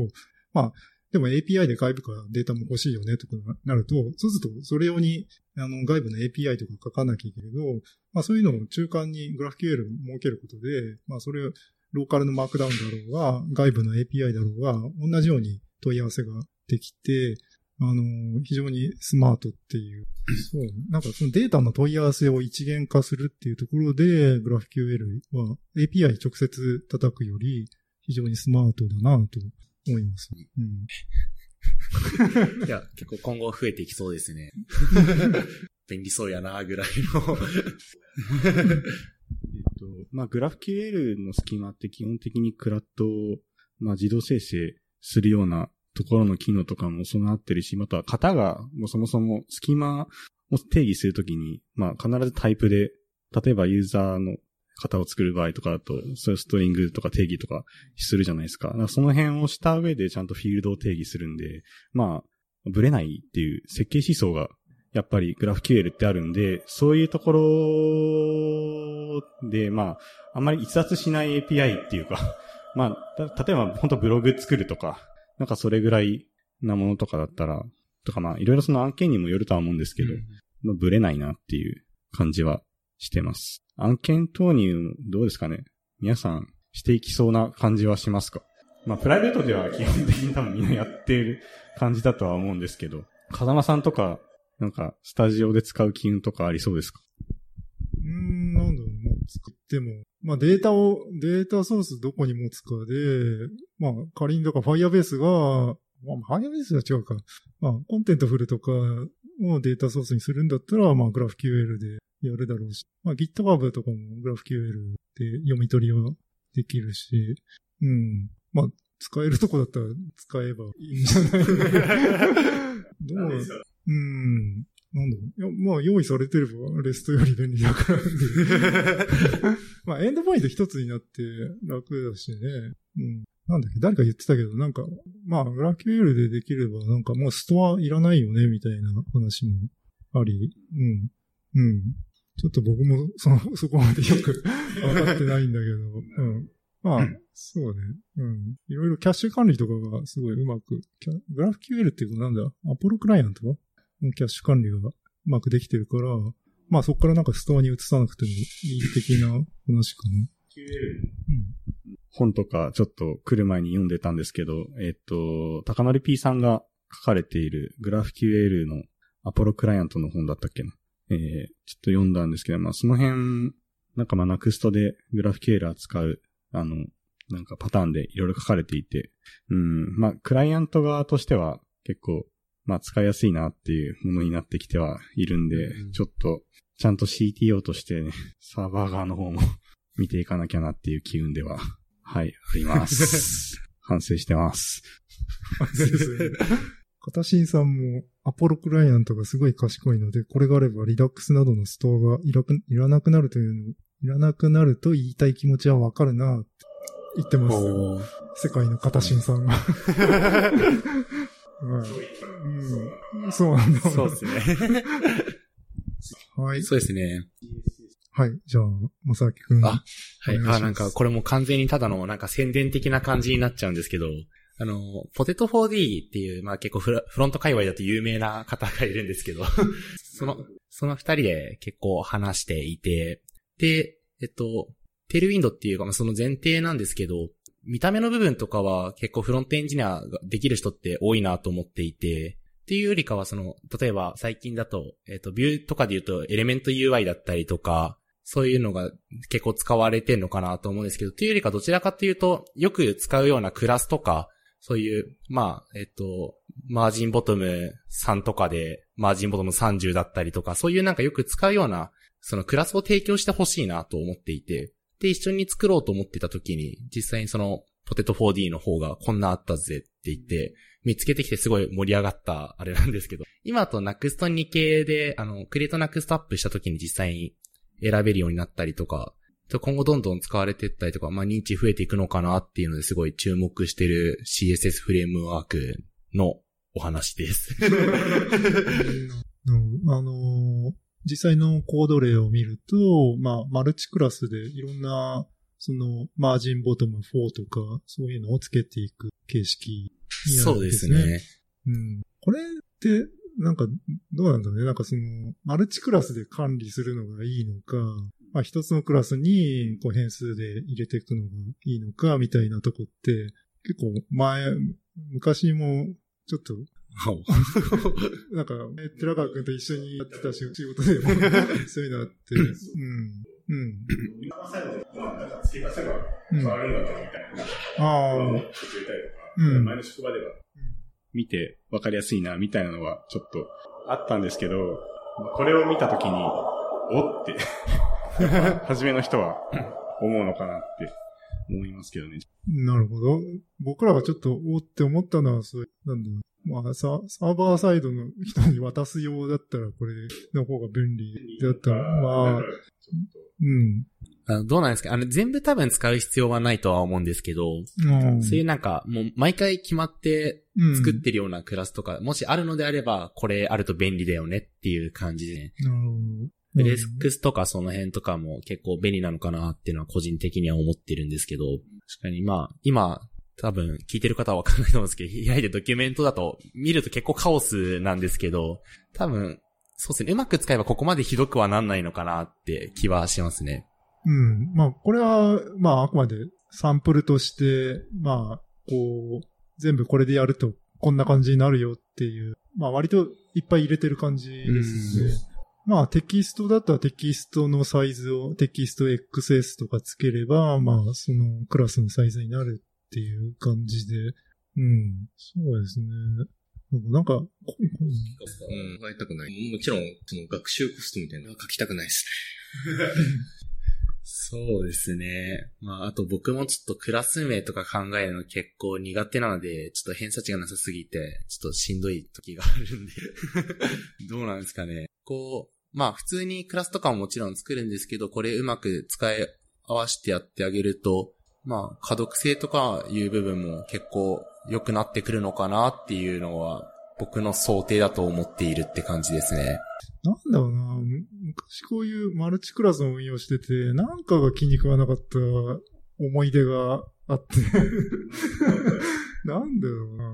まあ、でも API で外部からデータも欲しいよねとかなると、そうするとそれ用にあの外部の API とか書かなきゃいけないけど、まあそういうのを中間に GraphQL 設けることで、まあそれをローカルのマークダウンだろうが、外部の API だろうが、同じように問い合わせができて、あの、非常にスマートっていう。そう。なんかそのデータの問い合わせを一元化するっていうところで、GraphQL は API 直接叩くより非常にスマートだなと思います。うん。[LAUGHS] いや、結構今後増えていきそうですね。[LAUGHS] 便利そうやな、ぐらいの [LAUGHS] えっと、まあ、グラフ QL のスキマって基本的にクラッドを、まあ、自動生成するようなところの機能とかも備わってるし、または型が、もうそもそもスキマを定義するときに、まあ、必ずタイプで、例えばユーザーの型を作る場合とかだと、そういうストリングとか定義とかするじゃないですか。だからその辺をした上でちゃんとフィールドを定義するんで、まあ、ブレないっていう設計思想がやっぱりグラフ QL ってあるんで、そういうところで、まあ、あんまり逸脱しない API っていうか、[LAUGHS] まあ、例えば本当ブログ作るとか、なんかそれぐらいなものとかだったら、とかまあ、いろいろその案件にもよるとは思うんですけど、うん、まあ、ブレないなっていう感じはしてます。案件投入、どうですかね？皆さんしていきそうな感じはしますか？まあ、プライベートでは基本的に多分みんなやっている感じだとは思うんですけど、風間さんとかなんか、スタジオで使う機能とかありそうですか？うーん、なんだろう、まあ、作っても、まあ、データを、データソースどこに持つかで、まあ、仮にだから Firebase が、まあ、Firebase は違うか。まあ、 Contentful とかをデータソースにするんだったら、まあ、GraphQL で。やるだろうし、まあ、GitHub とかも GraphQL で読み取りはできるし、うん。まあ、使えるとこだったら使えばいいんじゃない？[LAUGHS] どううん。なんだろう。いや、まあ、用意されてれば、レストより便利だから [LAUGHS] まあ、エンドポイント一つになって楽だしね。うん。なんだっけ、誰か言ってたけど、なんか、まあ、グラキュールでできれば、なんかもうストアいらないよね、みたいな話もあり。うん。うん。ちょっと僕も、その、[LAUGHS] そこまでよく [LAUGHS] 分かってないんだけど、うん。まあ、そうね。うん。いろいろキャッシュ管理とかがすごいうまく、グラフ QL っていうかなんだ、アポロクライアントキャッシュ管理がうまくできてるから、まあそこからなんかストアに移さなくてもいい的な話かな。うん、本とかちょっと来る前に読んでたんですけど、えっと、高則 P さんが書かれているグラフ QL のアポロクライアントの本だったっけな？えー、ちょっと読んだんですけど、まあその辺、なんかまあナクストでグラフ QL 扱う、あの、なんかパターンでいろいろ書かれていて、うん、まあクライアント側としては結構まあ使いやすいなっていうものになってきてはいるんで、うん、ちょっとちゃんと CTO としてね、[LAUGHS] サーバー側の方も [LAUGHS] 見ていかなきゃなっていう機運では、はい、あります。[LAUGHS] 反省してます。反省する。カタシンさんもアポロクライアントがすごい賢いので、これがあればリダックスなどのストアがいらいらなくなるというの、いらなくなると言いたい気持ちはわかるなって言ってます。世界のカタシンさんが。[LAUGHS] うん。そうなんだ。そうですね。はい。そうですね。はい。じゃあ、まさきくん。あ、はい。あ、なんか、これも完全にただの、なんか宣伝的な感じになっちゃうんですけど、あの、ポテト 4D っていう、まあ結構フロント界隈だと有名な方がいるんですけど、[LAUGHS] その、その二人で結構話していて、で、えっと、テールウィンドっていうか、まあその前提なんですけど、見た目の部分とかは結構フロントエンジニアができる人って多いなと思っていて、っていうよりかはその、例えば最近だと、えっ、ー、と、ビューとかで言うとエレメント UI だったりとか、そういうのが結構使われてんのかなと思うんですけど、っていうよりかどちらかっていうと、よく使うようなクラスとか、そういう、まあ、えっ、と、マージンボトム3とかで、マージンボトム30だったりとか、そういうなんかよく使うような、そのクラスを提供してほしいなと思っていて、で、一緒に作ろうと思ってた時に、実際にその、ポテト 4D の方がこんなあったぜって言って、見つけてきてすごい盛り上がったあれなんですけど、今と Next2 系で、あの、クリエイト Next アップした時に実際に選べるようになったりとか、今後どんどん使われていったりとか、まあ認知増えていくのかなっていうのですごい注目してる CSS フレームワークのお話です [LAUGHS] あのー実際のコード例を見ると、まあ、マルチクラスでいろんな、その、マージンボトム4とか、そういうのをつけていく形式ね。そうですね。うん。これって、なんか、どうなんだろうね。なんかその、マルチクラスで管理するのがいいのか、まあ一つのクラスにこう変数で入れていくのがいいのか、みたいなとこって、結構前、昔もちょっと [LAUGHS] なんか、寺川君と一緒にやってた仕事でも、[LAUGHS] そういうのあって、うん。うん。今最後で、まあ、なんか付け足せば変わるんだったみたいな。ああ。うん、前の職場では、見て分かりやすいな、みたいなのはちょっとあったんですけど、これを見たときに、おって [LAUGHS] 初めの人は、思うのかなって思いますけどね。なるほど。僕らがちょっと、おって思ったのは、そういう、なんだまあ、ササーバーサイドの人に渡すようだったら、これの方が便利だったら、まあ、うん。あのどうなんですかあの、全部多分使う必要はないとは思うんですけど、うんそういうなんか、もう毎回決まってうん作ってるようなクラスとか、もしあるのであれば、これあると便利だよねっていう感じで、なるほど。フレスクスとかその辺とかも結構便利なのかなっていうのは個人的には思ってるんですけど、確かにまあ、今、多分聞いてる方はわかんないと思うんですけど、開いてドキュメントだと見ると結構カオスなんですけど、多分、そうですね、うまく使えばここまでひどくはなんないのかなって気はしますね。うん。まあ、これは、まあ、あくまでサンプルとして、まあ、こう、全部これでやるとこんな感じになるよっていう、まあ、割といっぱい入れてる感じですね。まあ、テキストだったらテキストのサイズをテキスト XS とかつければ、まあ、そのクラスのサイズになるっていう感じで、うん、そうですね。なんか、ここうん、書いたくない。もちろん、その学習コストみたいなのは書きたくないです [LAUGHS] そうですね。まあ、あと僕もちょっとクラス名とか考えるの結構苦手なので、ちょっと偏差値がなさすぎて、ちょっとしんどい時があるんで。[LAUGHS] どうなんですかね。こう、まあ普通にクラスとかももちろん作るんですけど、これうまく使い合わせてやってあげると、まあ可読性とかいう部分も結構良くなってくるのかなっていうのは、僕の想定だと思っているって感じですね。なんだろうな、昔こういうマルチクラスの運用してて、なんかが気に食わなかった思い出があって。[LAUGHS] なんだろうな、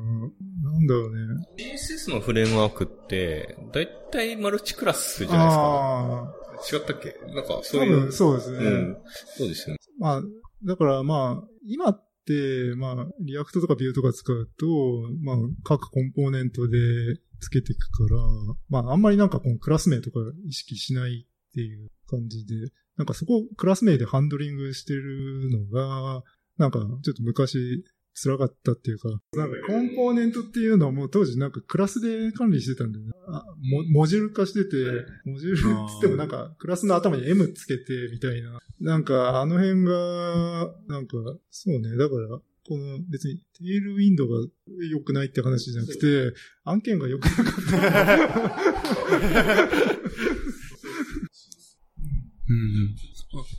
なんだろうね。CSS のフレームワークって、だいたいマルチクラスじゃないですか？ああ、違ったっけ？なんか、そ多ういう。分そうですね。うん。そうですよね。まあ、だからまあ、今って、まあ、 React とか Vue とか使うと、まあ、各コンポーネントでつけていくから、まあ、あんまりなんかこのクラス名とか意識しないっていう感じで、なんかそこをクラス名でハンドリングしてるのが、なんかちょっと昔辛かったっていうか、なんかコンポーネントっていうのはもう当時なんかクラスで管理してたんだよね。あモモジュール化してて、モジュールって言ってもなんかクラスの頭に M つけてみたいな。なんかあの辺が、なんかそうね、だから、この別に Tailwind が良くないって話じゃなくて、案件が良くなかった。[LAUGHS] うん。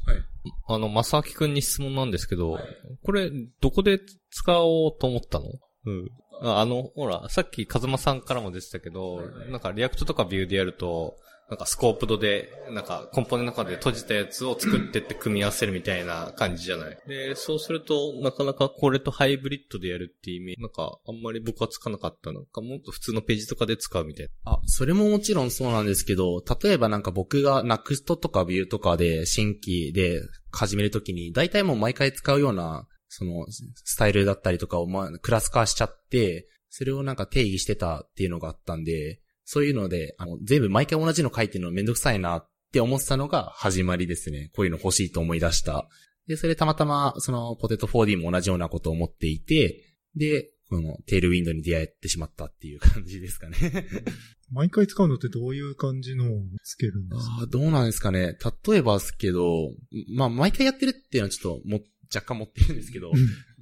はい。あの、まさきくんに質問なんですけど、これ、どこで使おうと思ったの？うん。ああの、ほら、さっき風間さんからも出てたけど、なんか React とか Vue でやると、なんか scoped で、なんかコンポーネントの中で閉じたやつを作ってって組み合わせるみたいな感じじゃないで、そうすると、なかなかこれとハイブリッドでやるっていうイメージ、なんかあんまり僕はつかなかった。なんかもっと普通のページとかで使うみたいな。あ、それももちろんそうなんですけど、例えばなんか僕が Next とか Vue とかで新規で始めるときに、大体もう毎回使うような、その、スタイルだったりとかを、まあ、クラス化しちゃって、それをなんか定義してたっていうのがあったんで、そういうので、あの、全部毎回同じの書いてるのめんどくさいなって思ってたのが始まりですね。こういうの欲しいと思い出した。で、それたまたま、その、ポテト 4D も同じようなことを思っていて、で、このテールウィンドウに出会えてしまったっていう感じですかね。[LAUGHS] 毎回使うのってどういう感じのをつけるんですか？ああ、どうなんですかね。例えばですけど、まあ、毎回やってるっていうのはちょっとも、若干持ってるんですけど、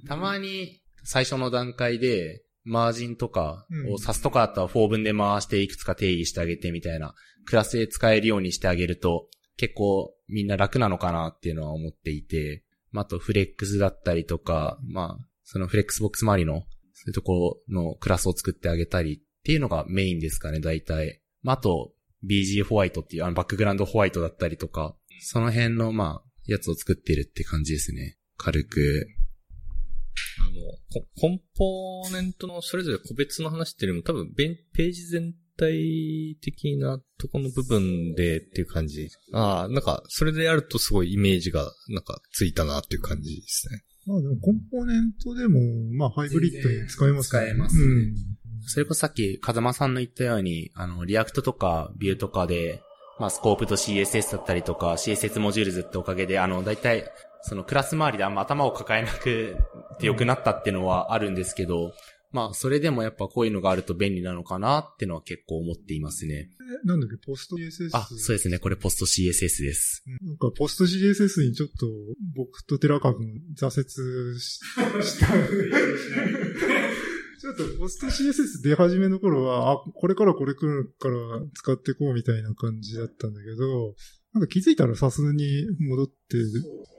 たまに最初の段階で、マージンとかをサスとかだったら4分で回していくつか定義してあげてみたいな、クラスで使えるようにしてあげると、結構みんな楽なのかなっていうのは思っていて、まあ、あとフレックスだったりとか、まあ、そのフレックスボックス周りの、そういうところのクラスを作ってあげたりっていうのがメインですかね、大体。まあ、あと、BG ホワイトっていう、あの、バックグラウンドホワイトだったりとか、その辺の、まあ、やつを作ってるって感じですね。軽く。あの、ココンポーネントのそれぞれ個別の話っていうよりも多分ページ全体的なとこの部分でっていう感じ。ああ、なんか、それでやるとすごいイメージが、なんか、ついたなっていう感じですね。まあでもコンポーネントでも、まあハイブリッドに使えますね。使えますねうん。それこそさっき、風間さんの言ったように、あの、 React とか、 Vue とかで、まあ、 scoped CSS だったりとか、CSS Modules っておかげで、あの、大体、そのクラス周りであんま頭を抱えなくて良くなったっていうのはあるんですけど、まあ、それでもやっぱこういうのがあると便利なのかなってのは結構思っていますね。えなんだっけ、 PostCSS? あ、そうですね。これポスト CSS です。うんなんか、ポスト CSS にちょっと、僕と寺川君挫折しした。[LAUGHS] ちょっと、ポスト CSS 出始めの頃は、あ、これからこれ来るから使ってこうみたいな感じだったんだけど、なんか気づいたら Sass に戻って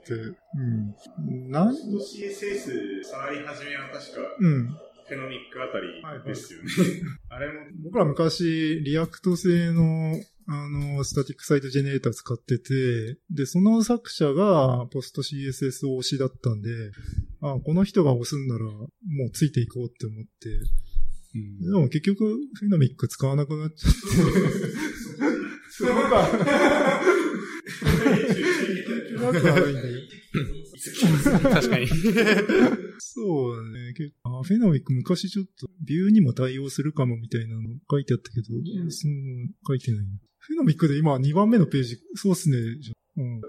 て、うん。なん、CSS 触り始めは確か、うん。 Phenomic あたりですよね。[LAUGHS] あれも、僕ら昔、 React 製の、あの、スタティックサイトジェネレーター使ってて、で、その作者がポスト CSS 推しだったんで、あ、この人が押すんなら、もうついていこうって思って、でも結局、フェノミック使わなくなっちゃって。[LAUGHS] [LAUGHS] そうか。なんか悪いんだけど確かに。そうだね。結構あフェノミック昔ちょっとビューにも対応するかもみたいなの書いてあったけど、その書いてないな。フェノミックで今2番目のページ、そうっすね。じゃうん。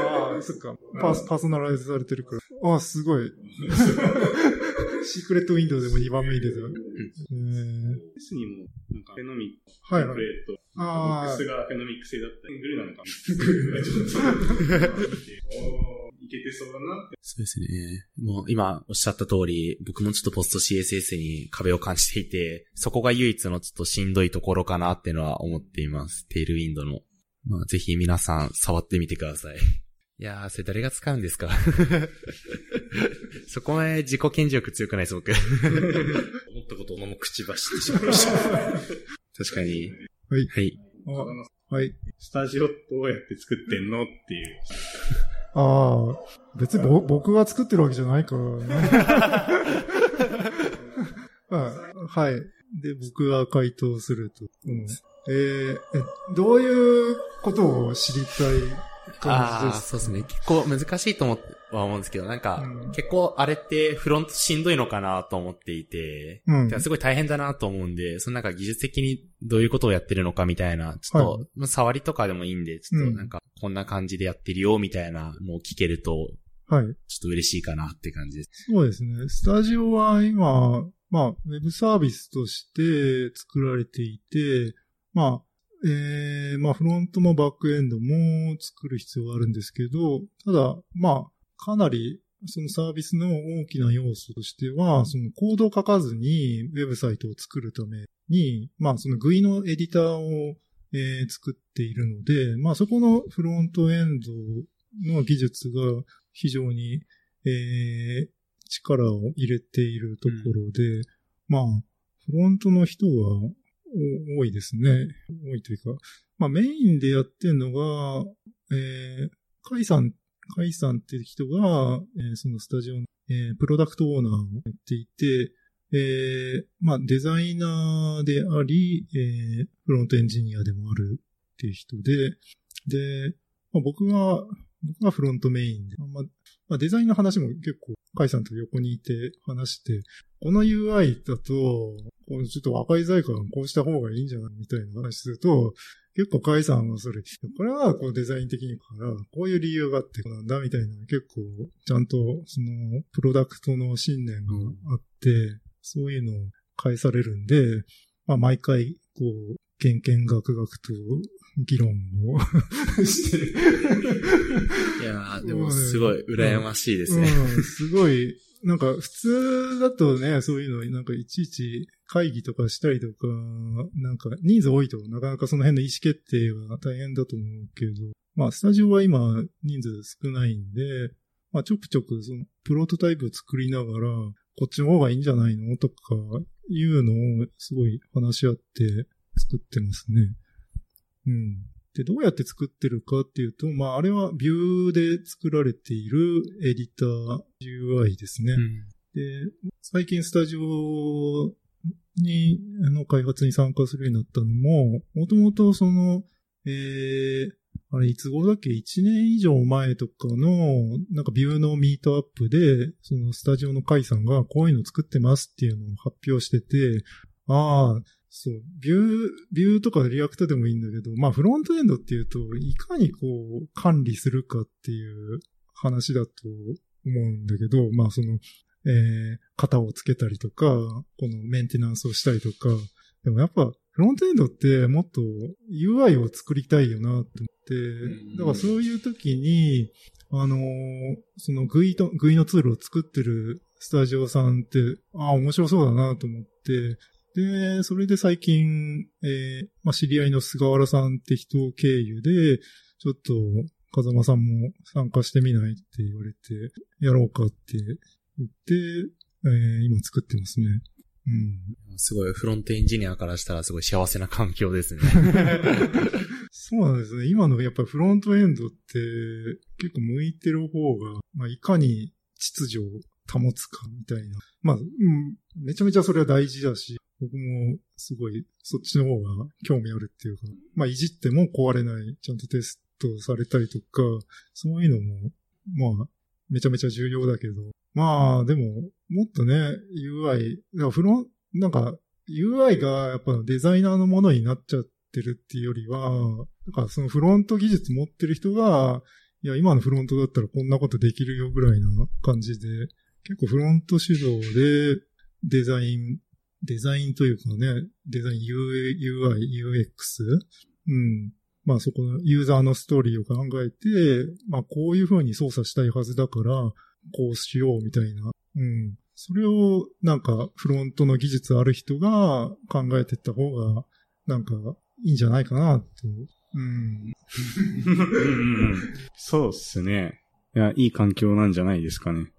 ああ、そっか。パパーソナライズされてるから。ああ、すごい。シークレットウィンドウでも2番目に出た。えー、S にも、なんか、フェノミックはいはい。プレート、ああボックスがフェノミック製だったり、グルなのかな。ちょっと、おーいけてそうだなって。そうですね。もう今おっしゃった通り、僕もちょっとポスト CSS に壁を感じていて、そこが唯一のちょっとしんどいところかなっていうのは思っています。テールウィンドの。まあ、ぜひ皆さん触ってみてください。いやー、それ誰が使うんですかそこまで自己顕示欲強くないです、僕。[LAUGHS] [LAUGHS] 思ったことをも口走ってしまいました。確かに。はいはい。あはい。スタジオどうやって作ってんのっていう。ああ、別にぼ僕が作ってるわけじゃないからね。[LAUGHS] まあはい。で、僕が回答すると。うん、えーえ、どういうことを知りたい感ああ、じですそうですね。結構難しいと思っては思うんですけど、なんか、うん結構あれってフロントしんどいのかなと思っていて、うんすごい大変だなと思うんで、そのなんか技術的にどういうことをやってるのかみたいな、ちょっと、はいまあ触りとかでもいいんで、ちょっうんとなんかこんな感じでやってるよみたいなのを聞けると、はい。ちょっと嬉しいかなって感じです。そうですね。スタジオは今、まあ、ウェブサービスとして作られていて、まあ、えー、まあ、フロントもバックエンドも作る必要があるんですけど、ただ、まあ、かなり、そのサービスの大きな要素としては、そのコードを書かずにウェブサイトを作るために、まあ、その GUI のエディターを、えー作っているので、まあ、そこのフロントエンドの技術が非常に、えー力を入れているところで、まあ、フロントの人がお多いですね。多いというか、まあメインでやってるのが、えー、カイさん、カイさんって人が、えーそのスタジオの、えープロダクトオーナーをやっていて、えーまあデザイナーであり、えーフロントエンジニアでもあるっていう人で、で、まあ、僕が、僕がフロントメインで、まあまあ、デザインの話も結構、カイさんと横にいて話して、この UI だと、こうちょっと若い在庫がこうした方がいいんじゃないみたいな話すると、結構カイさんはそれ、これはこうデザイン的にから、こういう理由があってこうなんだみたいな、結構、ちゃんとその、プロダクトの信念があって、そういうのを返されるんで、まあ毎回、こう、けんけんがくがくと議論を [LAUGHS] して、いやー、でもすごい羨ましいですね。うん、すごい、なんか普通だとね、そういうの、なんかいちいち会議とかしたりとか、なんか人数多いとなかなかその辺の意思決定は大変だと思うけど、まあスタジオは今人数少ないんで、まあちょくちょくそのプロトタイプを作りながら、こっちの方がいいんじゃないのとかいうのをすごい話し合って作ってますね。うん。で、どうやって作ってるかっていうと、まあ、あれはビューで作られているエディター UI ですね。うんで、最近スタジオに、あの、開発に参加するようになったのも、もともとその、えー、あれ、いつ頃だっけ ?1 年以上前とかの、なんかビューのミートアップで、そのスタジオの会さんがこういうの作ってますっていうのを発表してて、ああ、そう、 Vue、Vueとか Reactでもいいんだけど、まあフロントエンドっていうと、いかにこう管理するかっていう話だと思うんだけど、まあその、えー、型をつけたりとか、このメンテナンスをしたりとか、でもやっぱ、フロントエンドってもっと UI を作りたいよなと思って、だからそういう時に、あのー、その GUI と、GUI のツールを作ってるスタジオさんって、ああ、面白そうだなと思って、で、それで最近、えー、まあ、知り合いの菅原さんって人経由で、ちょっと、風間さんも参加してみないって言われて、やろうかって言って、えー、今作ってますね。うん。すごい、フロントエンジニアからしたらすごい幸せな環境ですね。[LAUGHS] そうなんですね。今のやっぱりフロントエンドって結構向いてる方が、まあ、いかに秩序を保つかみたいな。まあ、うん、めちゃめちゃそれは大事だし、僕もすごいそっちの方が興味あるっていうか、まあいじっても壊れない、ちゃんとテストされたりとか、そういうのも、まあ、めちゃめちゃ重要だけど、まあ、でも、もっとね、UI、フロン、なんか、UI がやっぱデザイナーのものになっちゃってるっていうよりは、なんかそのフロント技術持ってる人が、いや、今のフロントだったらこんなことできるよぐらいな感じで、結構フロント主導でデザイン、デザインというかね、デザイン UI、UX? うん。まあそこのユーザーのストーリーを考えて、まあこういう風に操作したいはずだから、こうしようみたいな。うん。それをなんかフロントの技術ある人が考えてった方が、なんかいいんじゃないかなと。うん。そうっすね。いや、いい環境なんじゃないですかね。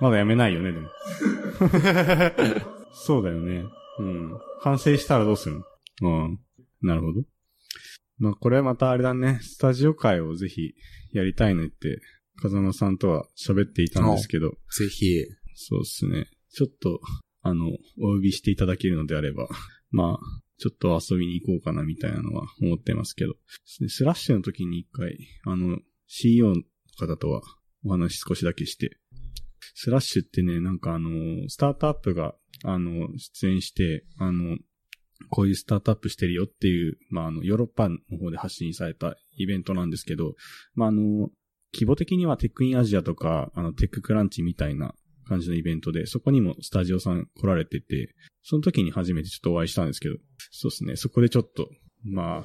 まだやめないよね、でも。[LAUGHS] そうだよね。うん。完成したらどうするの？うん。なるほど。まあ、これはまたあれだね。スタジオ会をぜひやりたいねって、風間さんとは喋っていたんですけど。ぜひ。そうですね。ちょっと、あの、お呼びしていただけるのであれば、[LAUGHS] まあ、ちょっと遊びに行こうかなみたいなのは思ってますけど。 Slushの時に一回、あの、CEO の方とはお話少しだけして、 Slushってね、なんかあの、スタートアップが、あの、出展して、あの、こういうスタートアップしてるよっていう、まあ、あの、ヨーロッパの方で発信されたイベントなんですけど、まあ、あの、規模的には Tech in Asiaとか、あの、 TechCrunchみたいな感じのイベントで、そこにもスタジオさん来られてて、その時に初めてちょっとお会いしたんですけど、そうですね、そこでちょっと、まあ。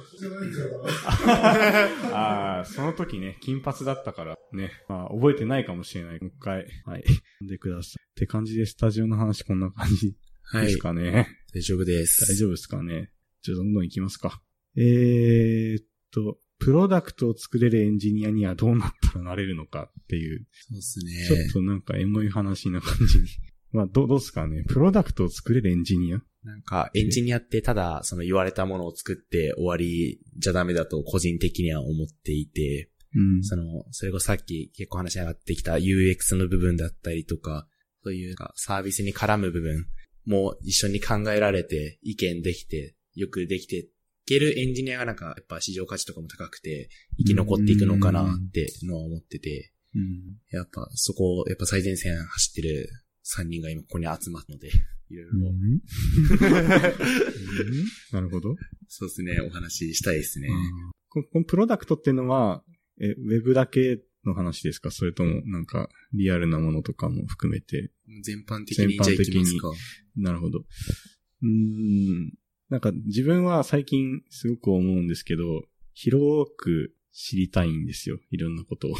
[LAUGHS] ああ、その時ね、金髪だったからね、まあ、覚えてないかもしれない。もう一回、はい。んでください。って感じで、スタジオの話こんな感じですかね。はい、大丈夫です。大丈夫ですかね。じゃあ、どんどん行きますか。えーっと、プロダクトを作れるエンジニアにはどうなったらなれるのかっていう。そうですね。ちょっとなんかエモい話な感じに。まあ、どう、どうすかね。プロダクトを作れるエンジニアなんか、エンジニアってただ、その言われたものを作って終わりじゃダメだと個人的には思っていて、うん、その、それこそさっき結構話し上がってきた UX の部分だったりとか、そういうサービスに絡む部分も一緒に考えられて、意見できて、よくできていけるエンジニアがなんか、やっぱ市場価値とかも高くて、生き残っていくのかなってのは思ってて、うん、やっぱそこ、やっぱ最前線走ってる3人が今ここに集まるので、いろいろ。[LAUGHS] なるほど。そうですね、お話ししたいですね。このプロダクトっていうのは、え、ウェブだけの話ですか？それとも、なんか、リアルなものとかも含めて。全般的にじゃあきますか。なるほど。うん。なんか自分は最近すごく思うんですけど、広く知りたいんですよ。いろんなことを。っ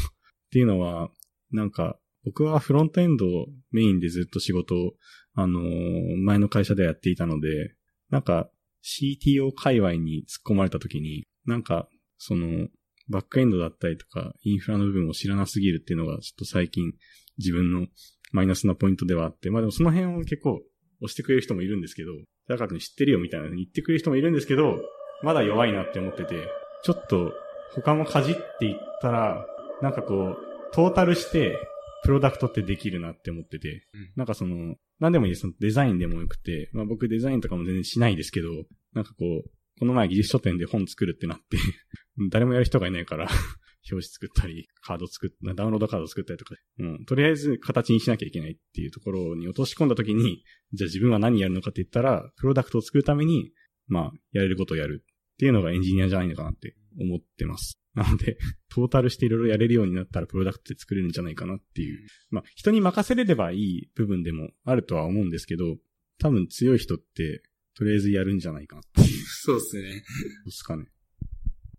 ていうのは、なんか、僕はフロントエンドをメインでずっと仕事をあのー、前の会社でやっていたので、なんか CTO 界隈に突っ込まれた時に、なんか、その、バックエンドだったりとか、インフラの部分を知らなすぎるっていうのが、ちょっと最近自分のマイナスなポイントではあって、まあでもその辺を結構押してくれる人もいるんですけど、だから知ってるよみたいな言ってくれる人もいるんですけど、まだ弱いなって思ってて、ちょっと他もかじっていったら、なんかこう、トータルして、プロダクトってできるなって思ってて、うん、なんかその、何でもいいです。デザインでもよくて、まあ僕デザインとかも全然しないですけど、なんかこう、この前技術書店で本作るってなって [LAUGHS] 誰もやる人がいないから [LAUGHS] 表紙作ったり、カード作っ、ダウンロードカード作ったりとか、うん、とりあえず形にしなきゃいけないっていうところに落とし込んだ時に、じゃあ自分は何やるのかって言ったら、プロダクトを作るために、まあ、やれることをやるっていうのがエンジニアじゃないのかなって思ってます。なので、[LAUGHS] トータルしていろいろやれるようになったらプロダクトで作れるんじゃないかなっていう。まあ、人に任せれればいい部分でもあるとは思うんですけど、多分強い人って、とりあえずやるんじゃないかなっていう。[LAUGHS] そうですね。どうですかね。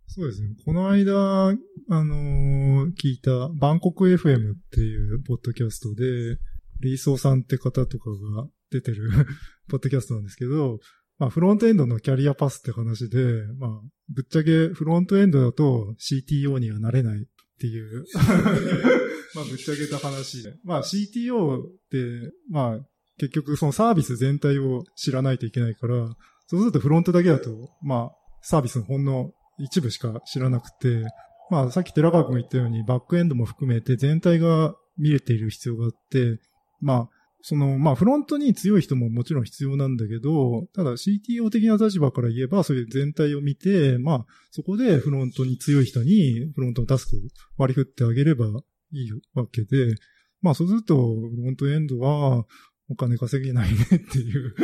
そうですね。この間、あのー聞いた、バンコク FM っていうポッドキャストで、リーソーさんって方とかが出てる [LAUGHS] ポッドキャストなんですけど、まあ、フロントエンドのキャリアパスって話で、まあ、ぶっちゃけフロントエンドだと CTO にはなれないっていう、[LAUGHS] まあ、ぶっちゃけた話で。まあ、CTO って、まあ、結局そのサービス全体を知らないといけないから、そうするとフロントだけだと、まあ、サービスのほんの一部しか知らなくて、まあさっき寺川君が言ったようにバックエンドも含めて全体が見れている必要があって、まあ、その、まあフロントに強い人ももちろん必要なんだけど、ただ CTO 的な立場から言えばそういう全体を見て、まあそこでフロントに強い人にフロントのタスクを割り振ってあげればいいわけで、まあそうするとフロントエンドはお金稼げないねっていう、[LAUGHS]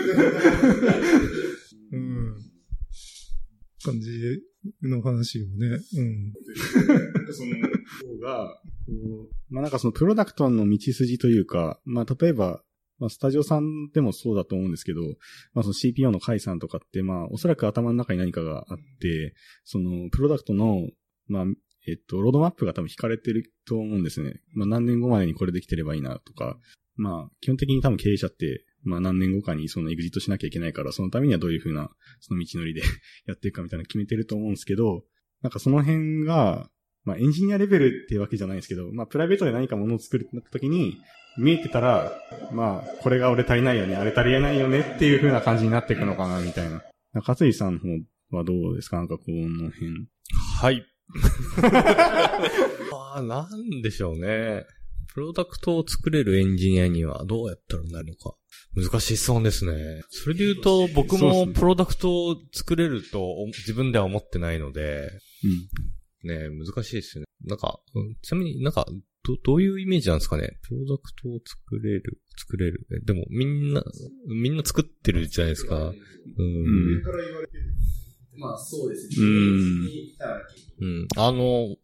うん、感じの話をね、うん。その方が、こう、まあなんかそのプロダクトの道筋というか、まあ例えば、まあスタジオさんでもそうだと思うんですけど、まあその CPO の解散とかって、まあおそらく頭の中に何かがあって、そのプロダクトの、まあ、えっと、ロードマップが多分引かれてると思うんですね。まあ何年後までにこれできてればいいなとか、まあ基本的に多分経営者って、まあ何年後かにそのエグジットしなきゃいけないから、そのためにはどういうふうな、その道のりで [LAUGHS] やっていくかみたいなの決めてると思うんですけど、なんかその辺が、まあエンジニアレベルっていうわけじゃないですけど、まあプライベートで何かものを作るってなった時に、見えてたら、まあこれが俺足りないよね、あれ足りないよねっていう風な感じになっていくのかな、みたいな。中津井さんの方はどうですか？なんかこの辺。はい。[LAUGHS] ああ、なんでしょうね。プロダクトを作れるエンジニアにはどうやったらなるのか。難しい質問ですね。それで言うと、僕もプロダクトを作れるとお自分では思ってないので、うん。ね難しいですよね。なんか、うんちなみになんか、ど、どういうイメージなんですかね？プロダクトを作れる、作れる。えでも、みんな、みんな作ってるじゃないですか。うん。うんまあそうですうんうん。あの、わ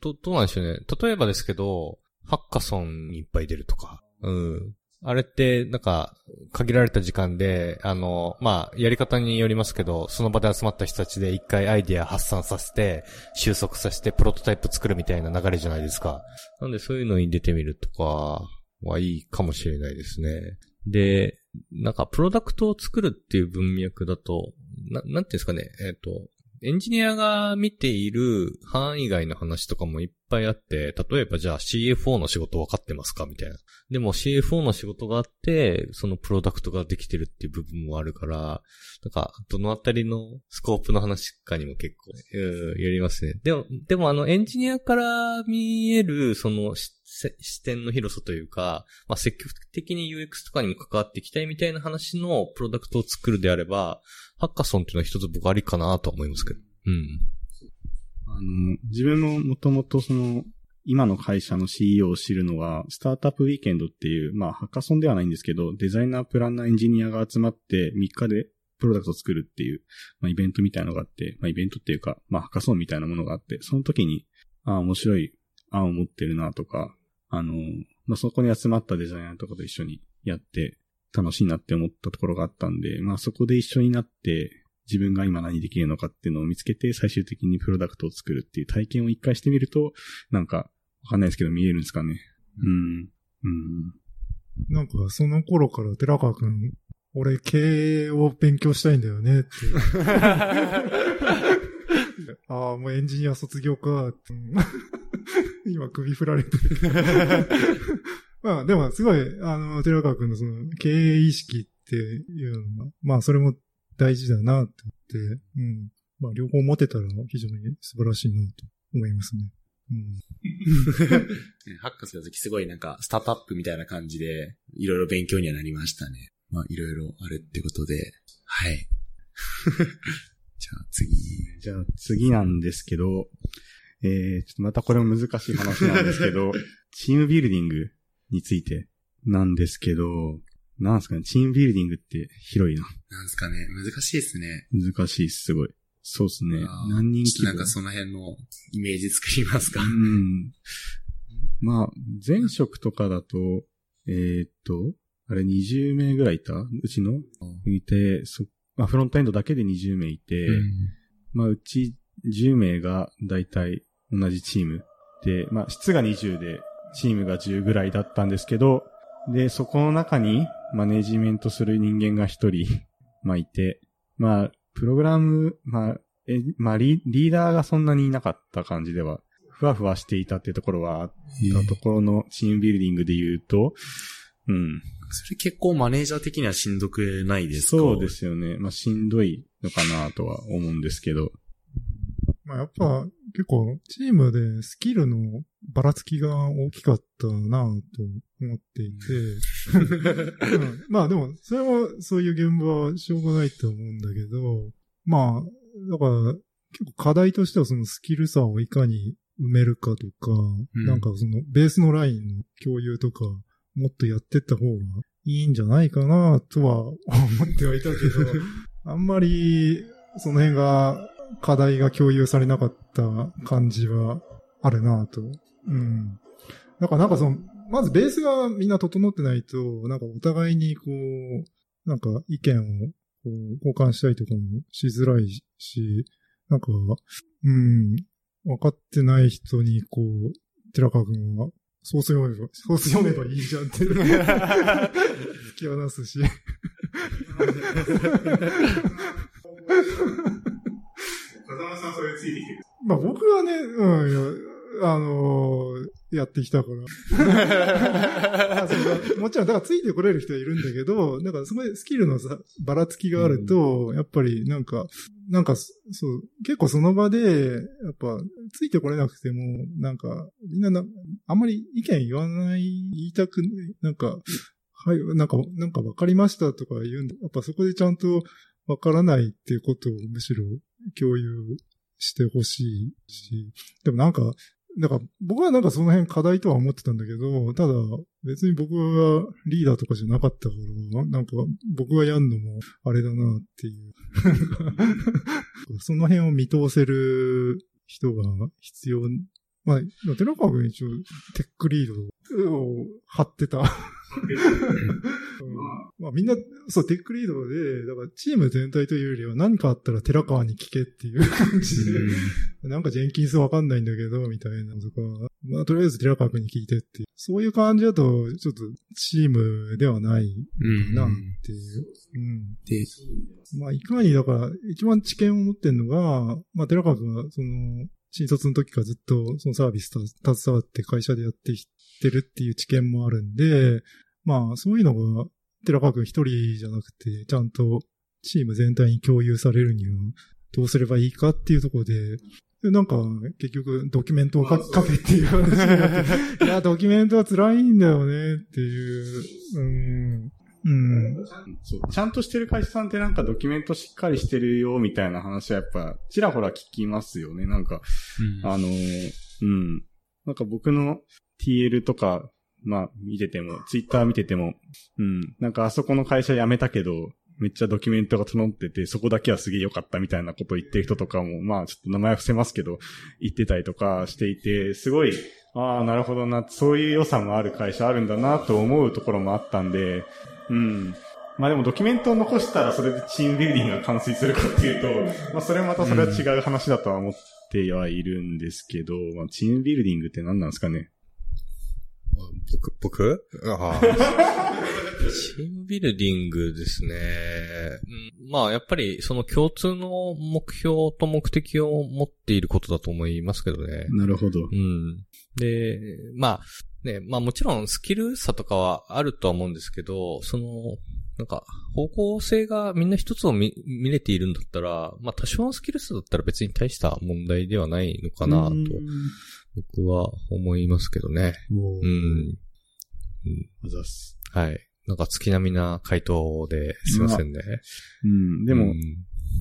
ど、どうなんでしょうね。例えばですけど、ハッカソンにいっぱい出るとか。うん。あれって、なんか、限られた時間で、あの、まあ、やり方によりますけど、その場で集まった人たちで一回アイディア発散させて、収束させて、プロトタイプ作るみたいな流れじゃないですか。なんでそういうのに出てみるとか、はいいかもしれないですね。で、なんか、プロダクトを作るっていう文脈だと、な、なんていうんですかね、えっ、と、エンジニアが見ている範囲外の話とかもいっぱいあって、例えばじゃあ CFO の仕事分かってますかみたいな。でも CFO の仕事があって、そのプロダクトができてるっていう部分もあるから、なんか、どのあたりのスコープの話かにも結構、やりますね。でも、でもあの、エンジニアから見える、その、視点の広さというか、まあ、積極的に UX とかにも関わっていきたいみたいな話のプロダクトを作るであれば、ハッカソンっていうのは一つ僕ありかなとは思いますけど。うん。あの、自分ももともとその、今の会社の CEO を知るのは、スタートアップウィーケンドっていう、まあ、ハッカソンではないんですけど、デザイナー、プランナー、エンジニアが集まって3日でプロダクトを作るっていう、まあ、イベントみたいなのがあって、まあ、イベントっていうか、まあ、ハッカソンみたいなものがあって、その時に、ああ、面白い案を持ってるなとか、あの、まあ、そこに集まったデザイナーとかと一緒にやって、楽しいなって思ったところがあったんで、まあ、そこで一緒になって、自分が今何できるのかっていうのを見つけて、最終的にプロダクトを作るっていう体験を一回してみると、なんか、わかんないですけど見えるんですかね。うん。うん。なんか、その頃から寺川くん、俺、経営を勉強したいんだよねって。[LAUGHS] ああ、もうエンジニア卒業か。今、首振られてる。まあ、でも、すごい、あの、寺川くんのその、経営意識っていうのが、まあ、それも大事だなって思って、うん。まあ、両方持てたら非常に素晴らしいなと思いますね。うん。ハッカスの時すごいなんか、スタートアップみたいな感じで、いろいろ勉強にはなりましたね。まあ、いろいろあるってことで、はい。[LAUGHS] じゃあ次。じゃあ次なんですけど、えー、ちょっとまたこれも難しい話なんですけど、[LAUGHS] チームビルディングについてなんですけど、なんですかね、チームビルディングって広いな。なんですかね、難しいですね。難しいっす、すごい。そうですね何人規模？なんかその辺のイメージ作りますかう。ん。まあ、前職とかだと、えーっと、あれ20名ぐらいいた？うちの？いて、そ、まあ、フロントエンドだけで20名いて、まあ、うち10名がだいたい同じチームで、まあ、質が20で、チームが10ぐらいだったんですけど、で、そこの中にマネジメントする人間が1人、[LAUGHS] まあ、いて、まあ、プログラム、まあ、え、まあリ、リーダーがそんなにいなかった感じでは、ふわふわしていたっていうところはあったところのチームビルディングで言うと、うん。それ結構マネージャー的にはしんどくないですか？そうで。すよね。まあ、しんどいのかなとは思うんですけど。まあやっぱ結構チームでスキルのばらつきが大きかったなぁと思っていて、うん。まあでもそれはそういう現場はしょうがないと思うんだけど、まあだから結構課題としてはそのスキル差をいかに埋めるかとか、うん。なんかそのベースのラインの共有とかもっとやってった方がいいんじゃないかなとは思ってはいたけど、[LAUGHS] あんまりその辺が課題が共有されなかった感じはあるなと。うん。だからなんかその、まずベースがみんな整ってないと、なんかお互いにこう、なんか意見をこう交換したりとかもしづらいし、なんか、うん、分かってない人にこう、寺川君は、ソース読めば、ソース読めばいいじゃんって、[LAUGHS] 突き放すし。[LAUGHS] [LAUGHS] 風間さんそれついてきてる。まあ僕はね、うん、いやあのーやってきたから。もちろん、だからついてこれる人はいるんだけど、なんかすごいスキルのさ、ばらつきがあると、やっぱりなんか、なんか、そう、結構その場で、やっぱ、ついてこれなくても、なんか、みんなな、あんまり意見言わない、言いたく、なんか、はい、なんか、なんか分かりましたとか言うんで、やっぱそこでちゃんと分からないっていうことをむしろ共有してほしいし、でもなんか、なんか僕はなんかその辺課題とは思ってたんだけど、ただ別に僕がリーダーとかじゃなかったから、なんか僕がやんのもあれだなっていう。[LAUGHS] その辺を見通せる人が必要。まあ、寺川君一応テックリードを張ってた。うんまあみんな、そう、テックリードで、だからチーム全体というよりは何かあったら寺川に聞けっていう感じで、なんかジェンキンスわかんないんだけど、みたいなのとか、まあとりあえず寺川君に聞いてっていう。そういう感じだと、ちょっとチームではないうんなっていう。うん。で、まあいかに、だから、一番知見を持ってるのが、まあ寺川君は、その、新卒の時からずっとそのサービスた携わって会社でやってきてるっていう知見もあるんで、まあそういうのが、寺川君一人じゃなくて、ちゃんとチーム全体に共有されるには、どうすればいいかっていうところで、でなんか、結局、ドキュメントを書書けっていう話になって、[LAUGHS] いや、ドキュメントは辛いんだよねっていう、うん、うん、そう。ちゃんとしてる会社さんってなんかドキュメントしっかりしてるよみたいな話はやっぱちらほら聞きますよね。なんか、あのーうん。なんか僕の TL とか、まあ見てても、ツイッター見てても、うん。なんかあそこの会社辞めたけど、めっちゃドキュメントが整ってて、そこだけはすげえ良かったみたいなことを言ってる人とかも、まあちょっと名前伏せますけど、言ってたりとかしていて、すごい、ああ、なるほどな、そういう良さもある会社あるんだなと思うところもあったんで、うん。まあでもドキュメントを残したらそれでチームビルディングが完遂するかっていうと、まあそれまたそれは違う話だとは思ってはいるんですけど、まあチームビルディングって何なんですかね？僕、僕？ああ。[LAUGHS] チームビルディングですね。うんまあ、やっぱり、その共通の目標と目的を持っていることだと思いますけどね。なるほど。うん。で、まあ、ね、まあもちろんスキル差とかはあるとは思うんですけど、その、なんか、方向性がみんな一つを見見れているんだったら、まあ多少のスキル差だったら別に大した問題ではないのかなと、僕は思いますけどね。もうう、ん。あざっす。はい。なんか月並みな回答ですいませんね。うん。でも、うん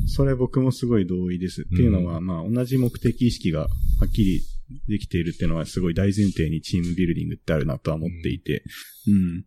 それ僕もすごい同意です。っていうのは、まあ、同じ目的意識がはっきりできているっていうのはすごい大前提にチームビルディングってあるなとは思っていて。うん。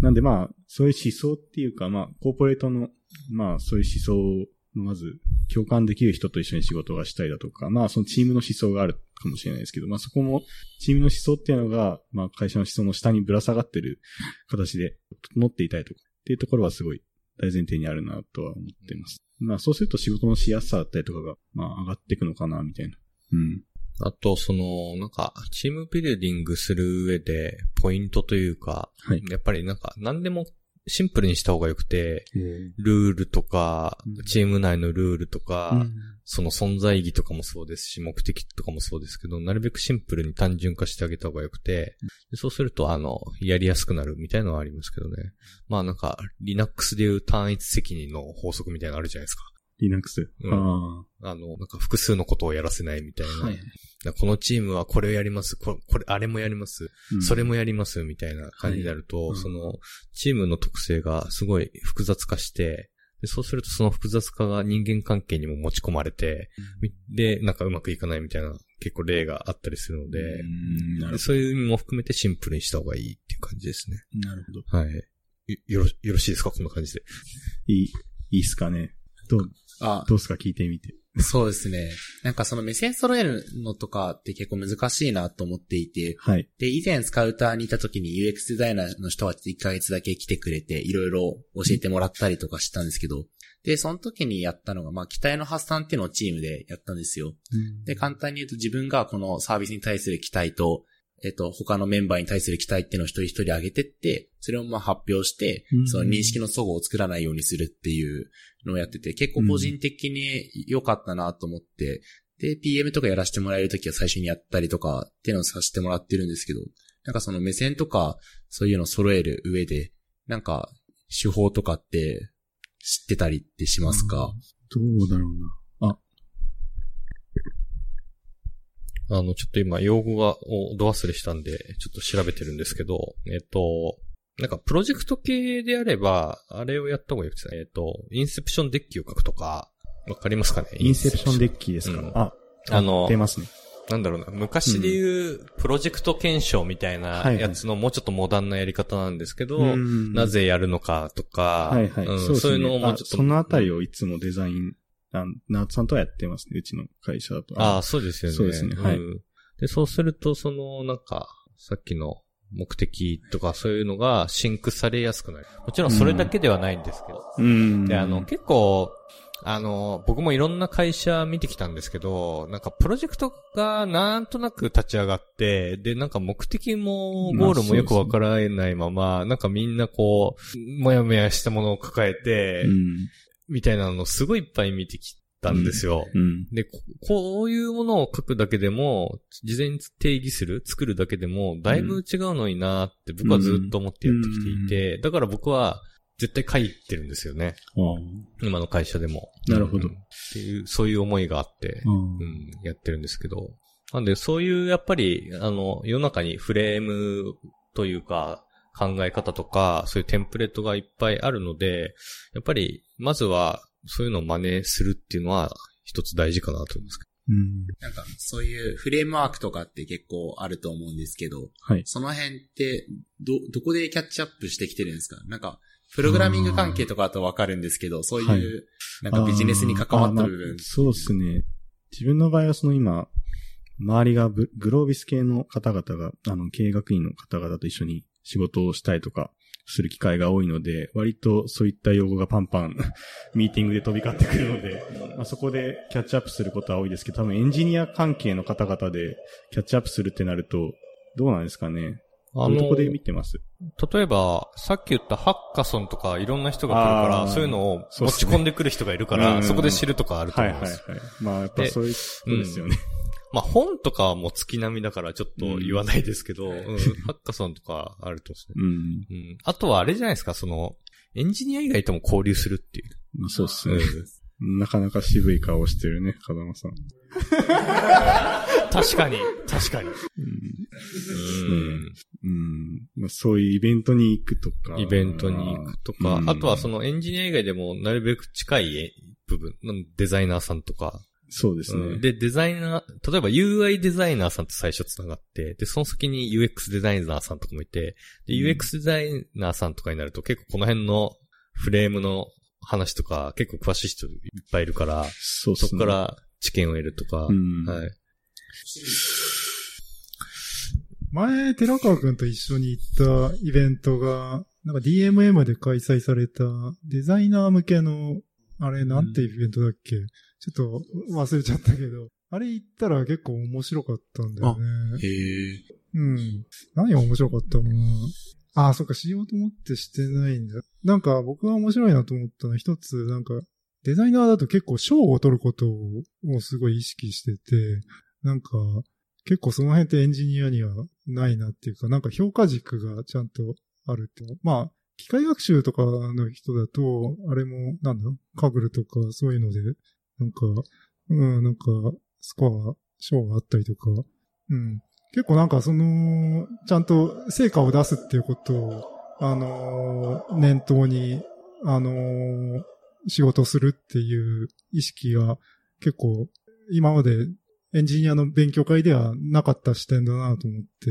なんでまあ、そういう思想っていうか、まあ、コーポレートの、まあ、そういう思想をまず共感できる人と一緒に仕事がしたいだとか、まあそのチームの思想があるかもしれないですけど、まあそこもチームの思想っていうのが、まあ会社の思想の下にぶら下がってる形で整っていたいとかっていうところはすごい大前提にあるなとは思ってます。まあそうすると仕事のしやすさだったりとかが、まあ上がっていくのかな、みたいな。うん。あと、その、なんか、チームビルディングする上で、ポイントというか、はい。やっぱりなんか、何でもシンプルにした方が良くて、ルールとかうん、チーム内のルールとか、うんその存在意義とかもそうですし、目的とかもそうですけど、なるべくシンプルに単純化してあげた方が良くて、でそうすると、あの、やりやすくなるみたいなのはありますけどね。まあなんか、Linux でいう単一責任の法則みたいなのあるじゃないですか。Linux。うんああの、なんか複数のことをやらせないみたいな。あ。はい。このチームはこれをやります、これ、これあれもやります、うんそれもやります、みたいな感じになると、はいその、チームの特性がすごい複雑化して、でそうするとその複雑化が人間関係にも持ち込まれて、みで、なんかうまくいかないみたいな結構例があったりするので、うんなるでそういう意味も含めてシンプルにした方がいいっていう感じですね。なるほど。はい。よよろ、よろしいですか？こんな感じで。いい、いいっすかね。どう、あ、どうっすか？聞いてみて。そうですね。なんかその目線揃えるのとかって結構難しいなと思っていて、はい。で、以前スカウターにいた時に UX デザイナーの人は1ヶ月だけ来てくれて、いろいろ教えてもらったりとかしたんですけど、で、その時にやったのが、まあ、期待の発散っていうのをチームでやったんですよ。で、簡単に言うと自分がこのサービスに対する期待と、えっと、他のメンバーに対する期待っていうのを一人一人上げてって、それをまあ発表してう、んその認識の齟齬を作らないようにするっていうのをやってて、結構個人的に良かったなと思って、で、PM とかやらせてもらえるときは最初にやったりとかっていうのをさせてもらってるんですけど、なんかその目線とかそういうのを揃える上で、なんか手法とかって知ってたりってしますか、どうだろうな。あの、ちょっと今、用語が、をど忘れしたんで、ちょっと調べてるんですけど、えっと、なんか、プロジェクト系であれば、あれをやった方がいいですね。えっと、インセプションデッキを書くとか、わかりますかね？インセプションデッキですか、うんあ、あの出ますね。なんだろうな、昔で言う、プロジェクト検証みたいなやつのもうちょっとモダンなやり方なんですけど、うんなぜやるのかとか、はいはい。うんそういうのをもうちょっと。あそのあたりをいつもデザイン、あナーツさんとはやってますね。うちの会社だと。ああ、そうですよね。そうですねはいんで、そうすると、その、なんか、さっきの目的とかそういうのがシンクされやすくなる。もちろんそれだけではないんですけど。うん。で、あの、結構、あの、僕もいろんな会社見てきたんですけど、なんかプロジェクトがなんとなく立ち上がって、で、なんか目的もゴールもよくわからないまま、なんかみんなこう、もやもやしたものを抱えて、うん。みたいなのをすごいいっぱい見てきたんですよ。うん。でこ、こういうものを書くだけでも、事前に定義する、作るだけでも、だいぶ違うのになって僕はずっと思ってやってきていて、だから僕は絶対書いてるんですよね。あ今の会社でも。なるほどうんっていう、そういう思いがあってあ、ううんん、やってるんですけど。なんで、そういう、やっぱり、あの、世の中にフレームというか、考え方とか、そういうテンプレートがいっぱいあるので、やっぱり、まずは、そういうのを真似するっていうのは、一つ大事かなと思います。うん。なんか、そういうフレームワークとかって結構あると思うんですけど、はい。その辺って、ど、どこでキャッチアップしてきてるんですか？なんか、プログラミング関係とかだとわかるんですけど、そういう、はいなんかビジネスに関わった部分。そうですね。自分の場合はその今、周りがブグロービス系の方々が、あの、経営学院の方々と一緒に仕事をしたいとか、する機会が多いので、割とそういった用語がパンパン、[LAUGHS] ミーティングで飛び交ってくるので、まあ、そこでキャッチアップすることは多いですけど、多分エンジニア関係の方々でキャッチアップするってなると、どうなんですかね？あどういうとこで見てます？例えば、さっき言ったハッカソンとかいろんな人が来るから、そういうのを持ち込んでくる人がいるから、うんそこで知るとかあるとはいはい思います。はい。まあやっぱでそういうことですよね。まあ本とかはもう月並みだからちょっと言わないですけど、うんハッカソンとかあるとですね。うん。うん。あとはあれじゃないですか、その、エンジニア以外とも交流するっていう。まあそうですね。うんなかなか渋い顔してるね、風間さん。確かに、確かに。うんうんうん。まあそういうイベントに行くとか。イベントに行くとか、うんあとはそのエンジニア以外でもなるべく近い部分、デザイナーさんとか、そうですね。うんで、デザイナー、例えば UI デザイナーさんと最初繋がって、で、その先に UX デザイナーさんとかもいて、で、うん UX デザイナーさんとかになると結構この辺のフレームの話とか結構詳しい人いっぱいいるから、そうそこか、ら知見を得るとか、うん。はい。前、寺川くんと一緒に行ったイベントが、なんか DMM で開催されたデザイナー向けの、あれなんてイベントだっけ、ちょっと忘れちゃったけど、あれ行ったら結構面白かったんだよね。へえ。うん。何が面白かったかな？ああ、そっか、しようと思ってしてないんだ。なんか僕が面白いなと思ったのは一つ、なんか、デザイナーだと結構賞を取ることををすごい意識してて、なんか、結構その辺ってエンジニアにはないなっていうか、なんか評価軸がちゃんとあるって。まあ、機械学習とかの人だと、あれも、なんだ、カグルとかそういうので、なんか、うん、なんか、スコア、賞があったりとか、うん。結構なんかその、ちゃんと成果を出すっていうことを、あのー念頭に、あのー仕事するっていう意識が結構今までエンジニアの勉強会ではなかった視点だなと思って、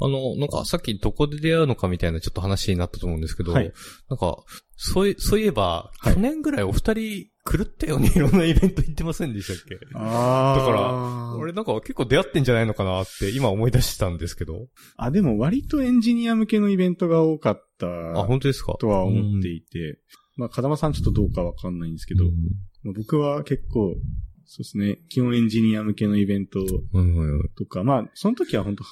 あの、なんかさっきどこで出会うのかみたいなちょっと話になったと思うんですけど、はい。なんか、そうい、そういえば、はい。去年ぐらいお二人狂ったようにいろんなイベント行ってませんでしたっけ？あだから俺なんか結構出会ってんじゃないのかなって今思い出したんですけど。あ、でも割とエンジニア向けのイベントが多かったあ、本当ですか？とは思っていて、まあ、風間さんちょっとどうかわかんないんですけど、まあ僕は結構、そうですね、基本エンジニア向けのイベントうん。はいはいはい。とか、まあ、その時は本当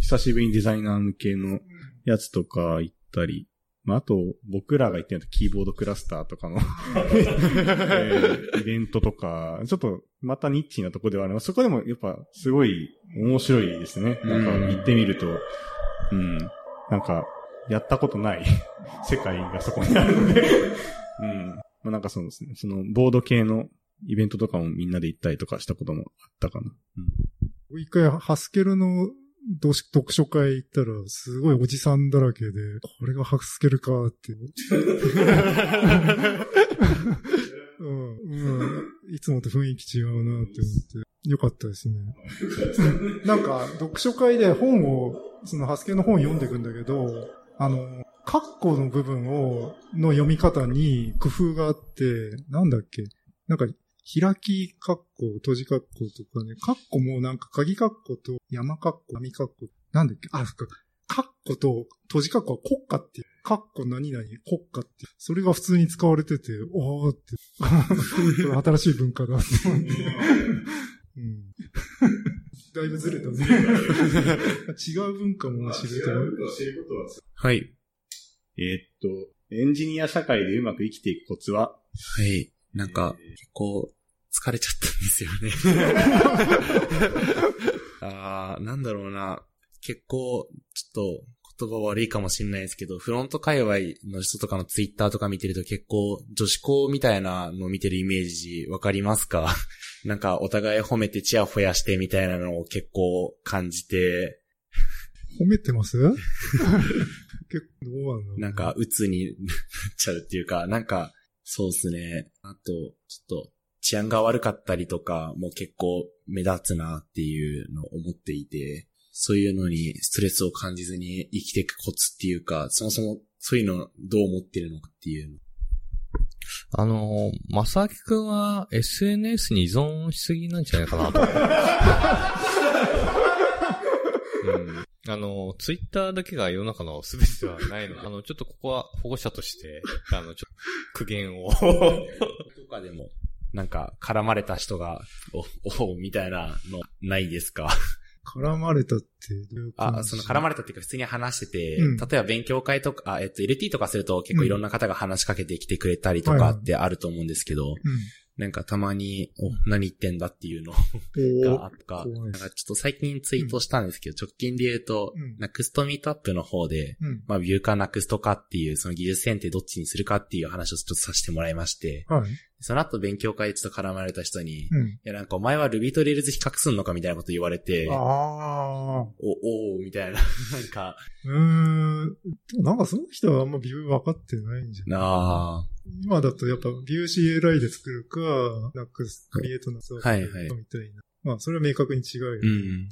久しぶりにデザイナー向けのやつとか行ったり、まあ、あと、僕らが言ってるのキーボードクラスターとかの、[LAUGHS] えーイベントとか、ちょっとまたニッチなとこではあるそこでもやっぱすごい面白いですね。なんか行ってみると、うん、なんか、やったことない [LAUGHS] 世界がそこにあるので、[LAUGHS] うん。まあ、なんかそうですね、そのボード系のイベントとかもみんなで行ったりとかしたこともあったかな。一回ハスケルの読書会行ったら、すごいおじさんだらけで、これがハスケルかって。うん、うん。いつもと雰囲気違うなって思って。よかったですね。なんか、読書会で本を、そのハスケの本読んでいくんだけど、あの、カッコの部分を、の読み方に工夫があって、なんだっけ？なんか、開きカッコ、閉じカッコとかね、カッコもなんか鍵カッコと山カッコ、網カッコ、なんだっけ？あ、そっか。カッコと閉じカッコは国家っていう、カッコ何々国家ってそれが普通に使われてて、おーって、[LAUGHS] 新しい文化だって。だいぶずれたね。違う文化も知れたよ。はい。えーっと、エンジニア社会でうまく生きていくコツは、はい。なんか、結構、疲れちゃったんですよね。[LAUGHS] あー、なんだろうな。結構、ちょっと、言葉悪いかもしれないですけど、フロント界隈の人とかのツイッターとか見てると結構、女子校みたいなのを見てるイメージわかりますか？[LAUGHS] なんか、お互い褒めてチヤホヤしてみたいなのを結構感じて、褒めてます？結構どうなんなんか、鬱になっちゃうっていうか、なんか、そうですね。あと、ちょっと、治安が悪かったりとか、もう結構目立つなっていうのを思っていて、そういうのにストレスを感じずに生きていくコツっていうか、そもそもそういうのどう思ってるのかっていうの。あのー、まさきくんは SNS に依存しすぎなんじゃないかなと。[LAUGHS] うんあの、ツイッターだけが世の中の全てではないの。[LAUGHS] あの、ちょっとここは保護者として、あの、ちょっと苦言を。とかでも、なんか絡まれた人が、お、おうみたいなのないですか？[LAUGHS] 絡まれたってどういうあ、その絡まれたっていうか普通に話してて、うん。例えば勉強会とか、あえっと、LT とかすると結構いろんな方が話しかけてきてくれたりとかってあると思うんですけど、なんかたまに、お、何言ってんだっていうのうん。があっか、怖いなんかちょっと最近ツイートしたんですけど、直近で言うと、うん Nuxt Meetupの方で、うん。まあ、 Vueか Nuxtかっていう、その技術選定どっちにするかっていう話をちょっとさせてもらいまして、はい。その後勉強会でちょっと絡まれた人に、いうん。やなんかお前は Ruby と Rails 比較すんのかみたいなこと言われて、ああ。お、おーみたいな、なんか、うーん。でもなんかその人はあんま Vue分かってないんじゃないなあ今だとやっぱビュー CLI で作るか、なんかクリエイトのそうはいはいみたいな。まあそれは明確に違うよっ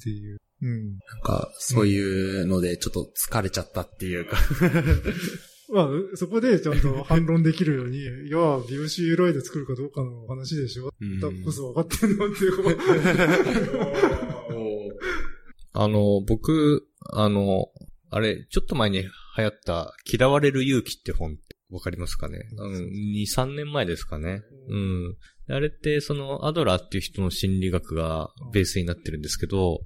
ていう。うん。なんか、そういうので、ちょっと疲れちゃったっていうか [LAUGHS] まあ、そこでちゃんと反論できるように、[LAUGHS] いや、VueCLI で作るかどうかの話でしょ。うんだこそ分かってんのっていう。[LAUGHS] あの、僕、あの、あれ、ちょっと前に流行った、嫌われる勇気って本ってわかりますかね？あの、2、3年前ですかね。うん。あれって、その、アドラーっていう人の心理学がベースになってるんですけど、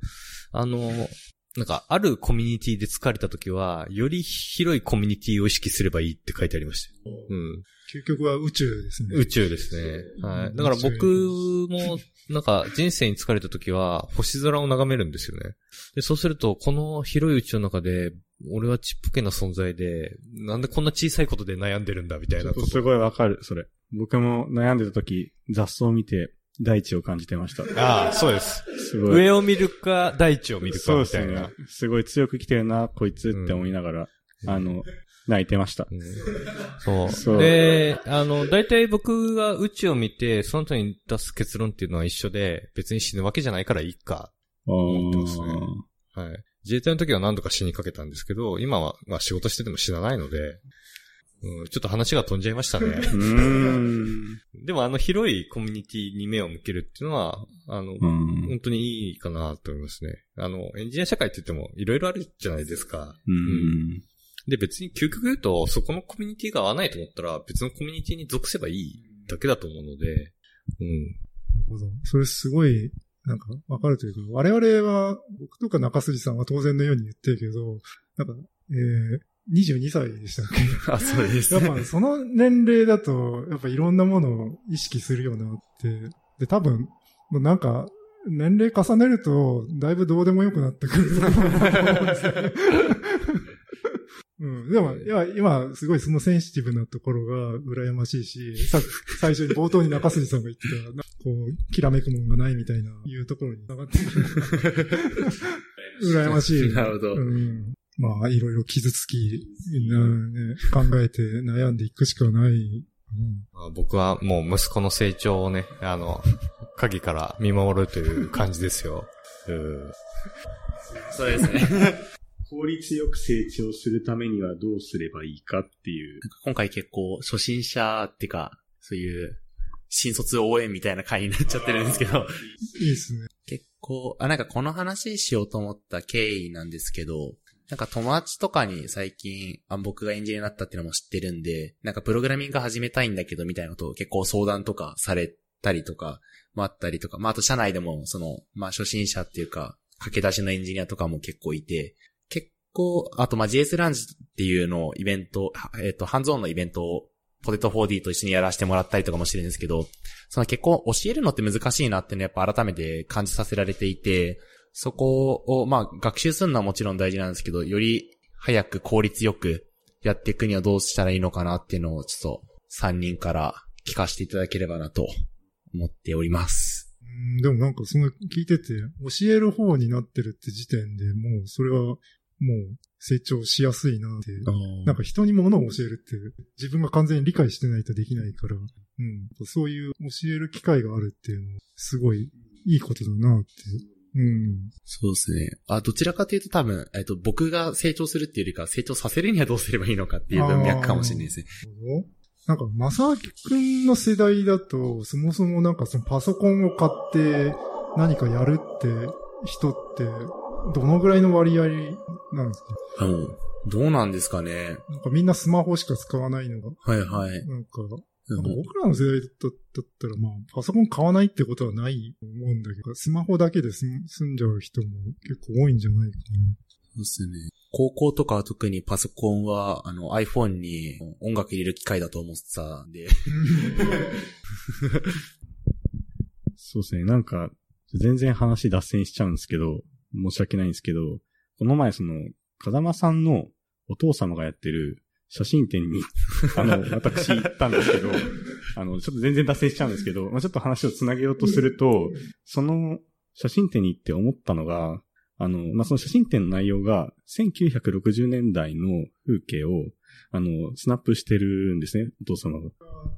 あの、なんか、あるコミュニティで疲れた時は、より広いコミュニティを意識すればいいって書いてありましたよ。うん。究極は宇宙ですね。宇宙ですね。はい。だから僕も、なんか人生に疲れた時は星空を眺めるんですよね。で、そうすると、この広い宇宙の中で、俺はちっぽけな存在で、なんでこんな小さいことで悩んでるんだみたいなこと。すごいわかる、それ。僕も悩んでた時、雑草を見て、大地を感じてました。ああ、そうです。すごい。上を見るか、大地を見るかそうですねみたいな。。すごい強く来てるな、こいつって思いながら、あの、泣いてました。うんそう。そうで、あの、大体僕が宇宙を見て、その後に出す結論っていうのは一緒で、別に死ぬわけじゃないからいいか。思ってますねはい。自衛隊の時は何度か死にかけたんですけど、今は、まあ仕事してても死なないので、うん、ちょっと話が飛んじゃいましたね。[LAUGHS] でもあの広いコミュニティに目を向けるっていうのは、あの、うん。本当にいいかなと思いますね。あの、エンジニア社会って言ってもいろいろあるじゃないですか。うん。で、別に究極言うと、そこのコミュニティが合わないと思ったら、別のコミュニティに属せばいいだけだと思うので、うん。なるほど。それすごい、なんか、わかるというか、我々は、僕とか中筋さんは当然のように言ってるけど、なんか、えー、22歳でしたっけ？[LAUGHS] あ、そうですやっぱその年齢だと、やっぱいろんなものを意識するようになって、で、多分、もうなんか、年齢重ねると、だいぶどうでもよくなってくると思うんですよね。うん。でも、いや、今、すごいそのセンシティブなところが羨ましいし、さ、最初に冒頭に中筋さんが言ってた、なこう、きらめくもんがないみたいな、いうところに繋がってくる。[LAUGHS] 羨ましい。なるほどうん。まあ、いろいろ傷つき、なね、考えて悩んでいくしかない。うんまあ僕はもう息子の成長をね、あの、鍵から見守るという感じですよ。うんそうですね。効率よく成長するためにはどうすればいいかっていう。今回結構初心者っていうか、そういう新卒応援みたいな回になっちゃってるんですけど、いいですね。結構、あ、なんかこの話しようと思った経緯なんですけど、なんか友達とかに最近、あ僕がエンジニアになったっていうのも知ってるんで、なんかプログラミング始めたいんだけどみたいなことを結構相談とかされたりとかもあったりとか、まああと社内でもその、まあ初心者っていうか、駆け出しのエンジニアとかも結構いて、結構、あとまあ JS ランジっていうのをイベント、えっ、と、ハンズオンのイベントをポテト 4D と一緒にやらせてもらったりとかもしてるんですけど、その結構教えるのって難しいなっていうのはやっぱ改めて感じさせられていて、そこを、まあ学習するのはもちろん大事なんですけど、より早く効率よくやっていくにはどうしたらいいのかなっていうのをちょっと3人から聞かせていただければなと思っております。うんでもなんかその聞いてて、教える方になってるって時点でもうそれはもう成長しやすいなって。なんか人に物を教えるって自分が完全に理解してないとできないから、うん、そういう教える機会があるっていうのはすごいいいことだなって。うん。そうですね。あ、どちらかというと多分、えっと、僕が成長するっていうよりか、成長させるにはどうすればいいのかっていう文脈かもしれないですね。なるほどなんか、まさきくんの世代だと、そもそもなんかそのパソコンを買って何かやるって人って、どのぐらいの割合なんですか？うん。どうなんですかね。なんかみんなスマホしか使わないのが、はいはい。なんか僕らの世代だったら、まあ、パソコン買わないってことはないと思うんだけど、スマホだけで済んじゃう人も結構多いんじゃないかそうですね。高校とかは特にパソコンは、あの iPhone に音楽入れる機械だと思ってたんで。[LAUGHS] そうですね。なんか、全然話脱線しちゃうんですけど、申し訳ないんですけど、この前その、風間さんのお父様がやってる写真展に、[LAUGHS] あの、私行ったんですけど、あの、ちょっと全然脱線しちゃうんですけど、まあ、ちょっと話をつなげようとすると、その写真展に行って思ったのが、あの、まあ、その写真展の内容が、1960年代の風景を、あの、スナップしてるんですね、お父様が。な。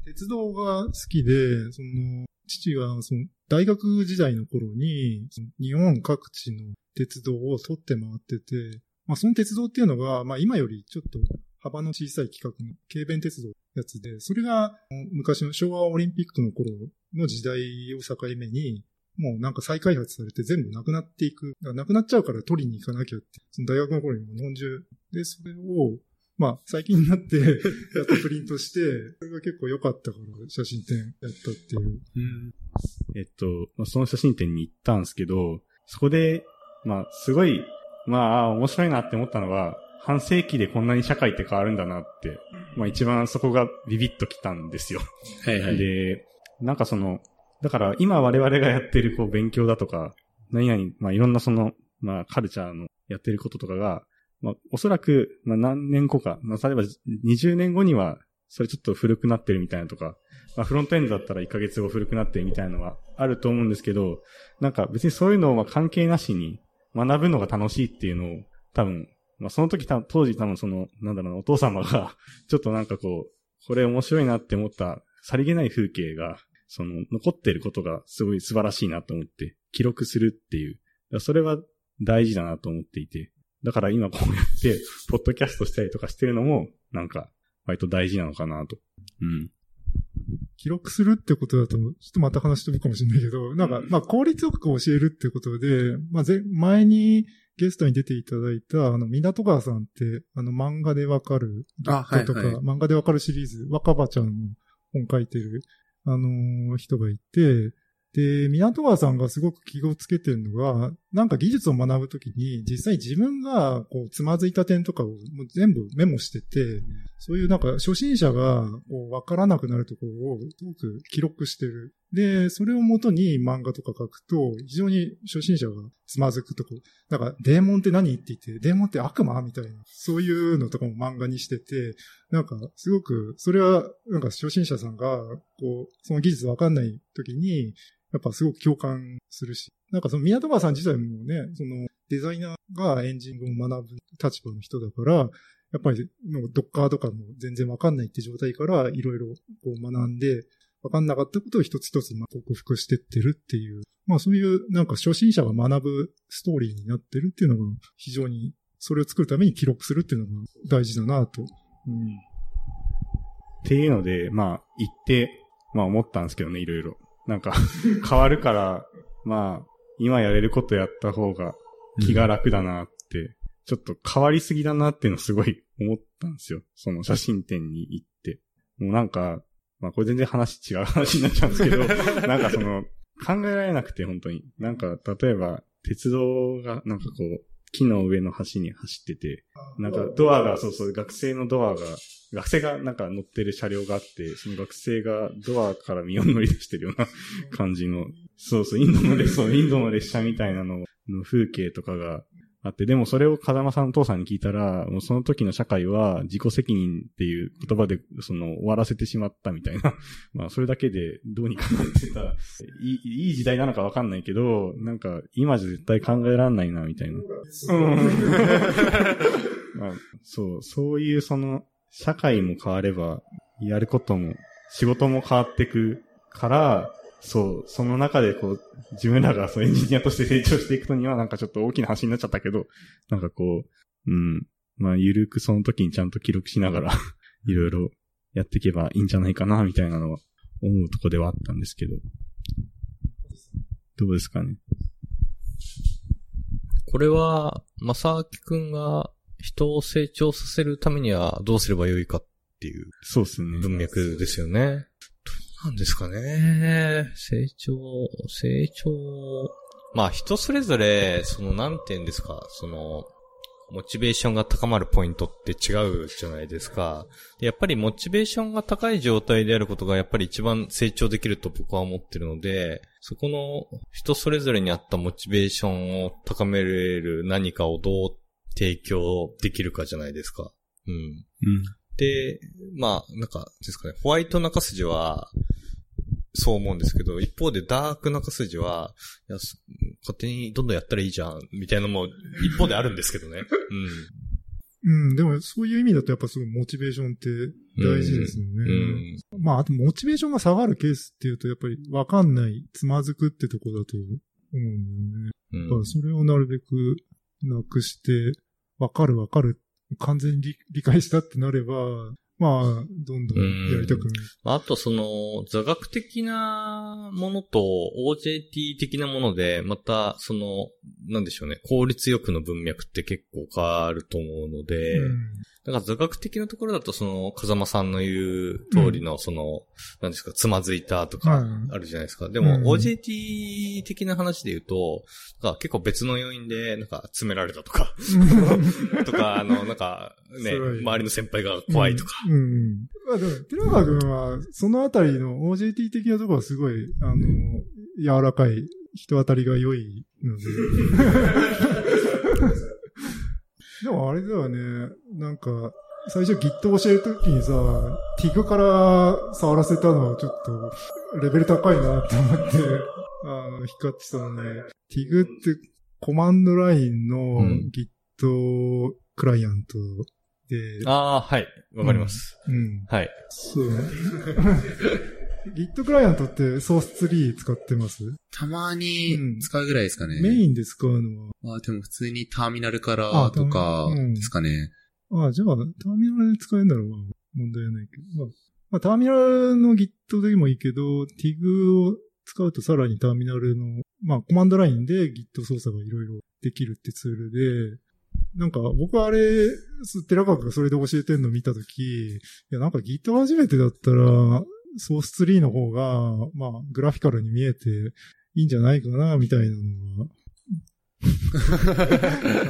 鉄道が好きで、その、父がその大学時代の頃に、日本各地の鉄道を撮って回ってて、まあその鉄道っていうのが、まあ今よりちょっと幅の小さい企画の軽便鉄道のやつで、それが昔の昭和オリンピックの頃の時代を境目に、もうなんか再開発されて全部なくなっていく。なくなっちゃうから取りに行かなきゃって。その大学の頃にも日本中で、それを、まあ最近になって [LAUGHS] やっとプリントして、それが結構良かったから写真展やったっていう。えっと、まあ、その写真展に行ったんですけど、そこで、まあすごい、まあ面白いなって思ったのは、半世紀でこんなに社会って変わるんだなって、まあ一番そこがビビッときたんですよ。はいはい。で、なんかその、だから今我々がやってるこう勉強だとか、何々、まあいろんなその、まあカルチャーのやってることとかが、まあおそらく、まあ何年後か、まあ例えば20年後には、それちょっと古くなってるみたいなとか、まあフロントエンドだったら1ヶ月後古くなってるみたいなのはあると思うんですけど、なんか別にそういうのは関係なしに学ぶのが楽しいっていうのを多分、まあその時当時多分その、なんだろうな、お父様が [LAUGHS] ちょっとなんかこう、これ面白いなって思ったさりげない風景がその、残ってることがすごい素晴らしいなと思って、記録するっていう。それは大事だなと思っていて。だから今こうやって、ポッドキャストしたりとかしてるのも、なんか、割と大事なのかなと。うん。記録するってことだと、ちょっとまた話飛ぶかもしれないけど、なんか、まあ効率よく教えるってことで、まあぜ、前にゲストに出ていただいた、あの、港川さんって、あの、漫画でわかる、あ、はい、はい、漫画でわかるシリーズ、若葉ちゃんの本書いてる、あのー、人がいて、で、港川さんがすごく気をつけてるのが、なんか技術を学ぶときに、実際自分がこうつまずいた点とかをもう全部メモしてて、そういうなんか初心者がこう分からなくなるところをすごく記録してる。で、それをもとに漫画とか書くと、非常に初心者がつまずくとこ。なんか、デーモンって何って言って、デーモンって悪魔みたいな、そういうのとかも漫画にしてて、なんか、すごく、それは、なんか初心者さんが、こう、その技術わかんない時に、やっぱすごく共感するし。なんかその宮戸川さん自体もね、そのデザイナーがエンジンを学ぶ立場の人だから、やっぱりドッカーとかも全然わかんないって状態からいろいろこう学んで、わかんなかったことを一つ一つ克服してってるっていう、まあそういうなんか初心者が学ぶストーリーになってるっていうのが非常にそれを作るために記録するっていうのが大事だなと。うん。っていうので、まあ言って、まあ思ったんですけどね、いろいろ。なんか [LAUGHS] 変わるから、まあ、今やれることやった方が気が楽だなって、うん、ちょっと変わりすぎだなっていうのすごい思ったんですよ。その写真展に行って。もうなんか、まあこれ全然話違う話になっちゃうんですけど、[LAUGHS] なんかその、考えられなくて本当に。なんか、例えば、鉄道がなんかこう、木の上の橋に走ってて、なんかドアが、そうそう、学生のドアが、学生がなんか乗ってる車両があって、その学生がドアから身を乗り出してるような感じの、そうそう、インドの列、そう、インドの列車みたいなのの風景とかがあって、でもそれを風間さんの父さんに聞いたら、もうその時の社会は自己責任っていう言葉で、その終わらせてしまったみたいな。[LAUGHS] まあそれだけでどうにかなってた [LAUGHS] いい、いい時代なのかわかんないけど、なんか今じゃ絶対考えられないな、みたいな。[LAUGHS] まあ、そう、そういうその、社会も変われば、やることも、仕事も変わってくから、そう、その中でこう、自分らがそうエンジニアとして成長していくのにはなんかちょっと大きな話になっちゃったけど、なんかこう、うん、まあ、ゆるくその時にちゃんと記録しながら [LAUGHS] いろいろやっていけばいいんじゃないかな、みたいなのは思うとこではあったんですけど。どうですかね？これは、まさきくんが人を成長させるためにはどうすればよいかっていう。そうですね。文脈ですよね。なんですかね。成長、成長。まあ人それぞれ、そのなんて言うんですか、その、モチベーションが高まるポイントって違うじゃないですか。やっぱりモチベーションが高い状態であることがやっぱり一番成長できると僕は思ってるので、そこの人それぞれにあったモチベーションを高めれる何かをどう提供できるかじゃないですか。うん。うん。で、まあ、なんか、ですかね、ホワイト中筋は、そう思うんですけど、一方でダーク中筋は、いや、勝手にどんどんやったらいいじゃん、みたいなのも一方であるんですけどね。[LAUGHS] うん。うん、でもそういう意味だとやっぱすごいモチベーションって大事ですよね。うんうん、まあ、あとモチベーションが下がるケースっていうとやっぱりわかんない、つまずくってとこだと思うんだよね。うん、だからそれをなるべくなくして、わかるわかる完全に理理解したってなれば、まあ、どんどんやりたくなる。あとその、座学的なものと OJT 的なもので、またその、なんでしょうね、効率よくの文脈って結構変わると思うので、うんだから座学的なところだとその、風間さんの言う通りのその、なんですか、つまずいたとかはいあるじゃないですか。でも、うん OJT 的な話で言うと、なんか結構別の要因で、なんか詰められたとか、[LAUGHS] とか、あの、なんかね、周りの先輩が怖いとか。うん。うん。まあでも、寺川君は、そのあたりの OJT 的なところはすごい、あの、柔らかい、人当たりが良いので。[LAUGHS] でもあれだよね、なんか、最初 Git 教えるときにさ、TIG から触らせたのはちょっと、レベル高いなって思って、[LAUGHS] あの、光ってたのね。TIG ってコマンドラインのうん Git クライアントで、ああ、はい。わかります。うん。はい。そう。[LAUGHS] Git クライアントってソースツリー使ってます？たまに使うぐらいですかね。メインで使うのは、まあでも普通にターミナルからあとかですかね。ああ、じゃあ、ターミナルで使えるならまあ問題ないけど、まあ、まあ、ターミナルの Git でもいいけど、TIG を使うとさらにターミナルの、まあ、コマンドラインで Git 操作がいろいろできるってツールで、なんか、僕はあれ、寺川君がそれで教えてんの見たとき、いや、なんか Git 初めてだったら、ソースツリーの方が、まあ、グラフィカルに見えていいんじゃないかな、みたいなのが、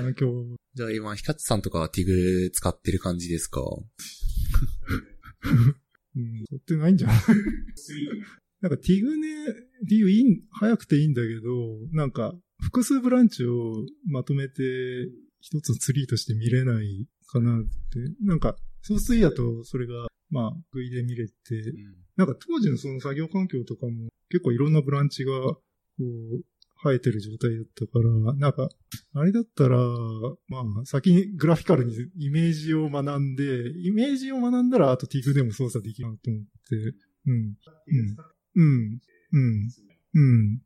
今日、じゃあ今、ヒカツさんとかは TIG 使ってる感じですか？うん、取ってないんじゃない？なんか TIG ね、TIG いい、早くていいんだけど、なんか複数ブランチをまとめて一つのツリーとして見れないかなって。なんか、ソースツリーだとそれが、まあ、グイで見れて、なんか当時のその作業環境とかも結構いろんなブランチが、こう、生えてる状態だったから、なんか、あれだったら、まあ、先にグラフィカルにイメージを学んで、イメージを学んだら、あと TIG でも操作できるなと思って、うん。うん。うん。うん。うん。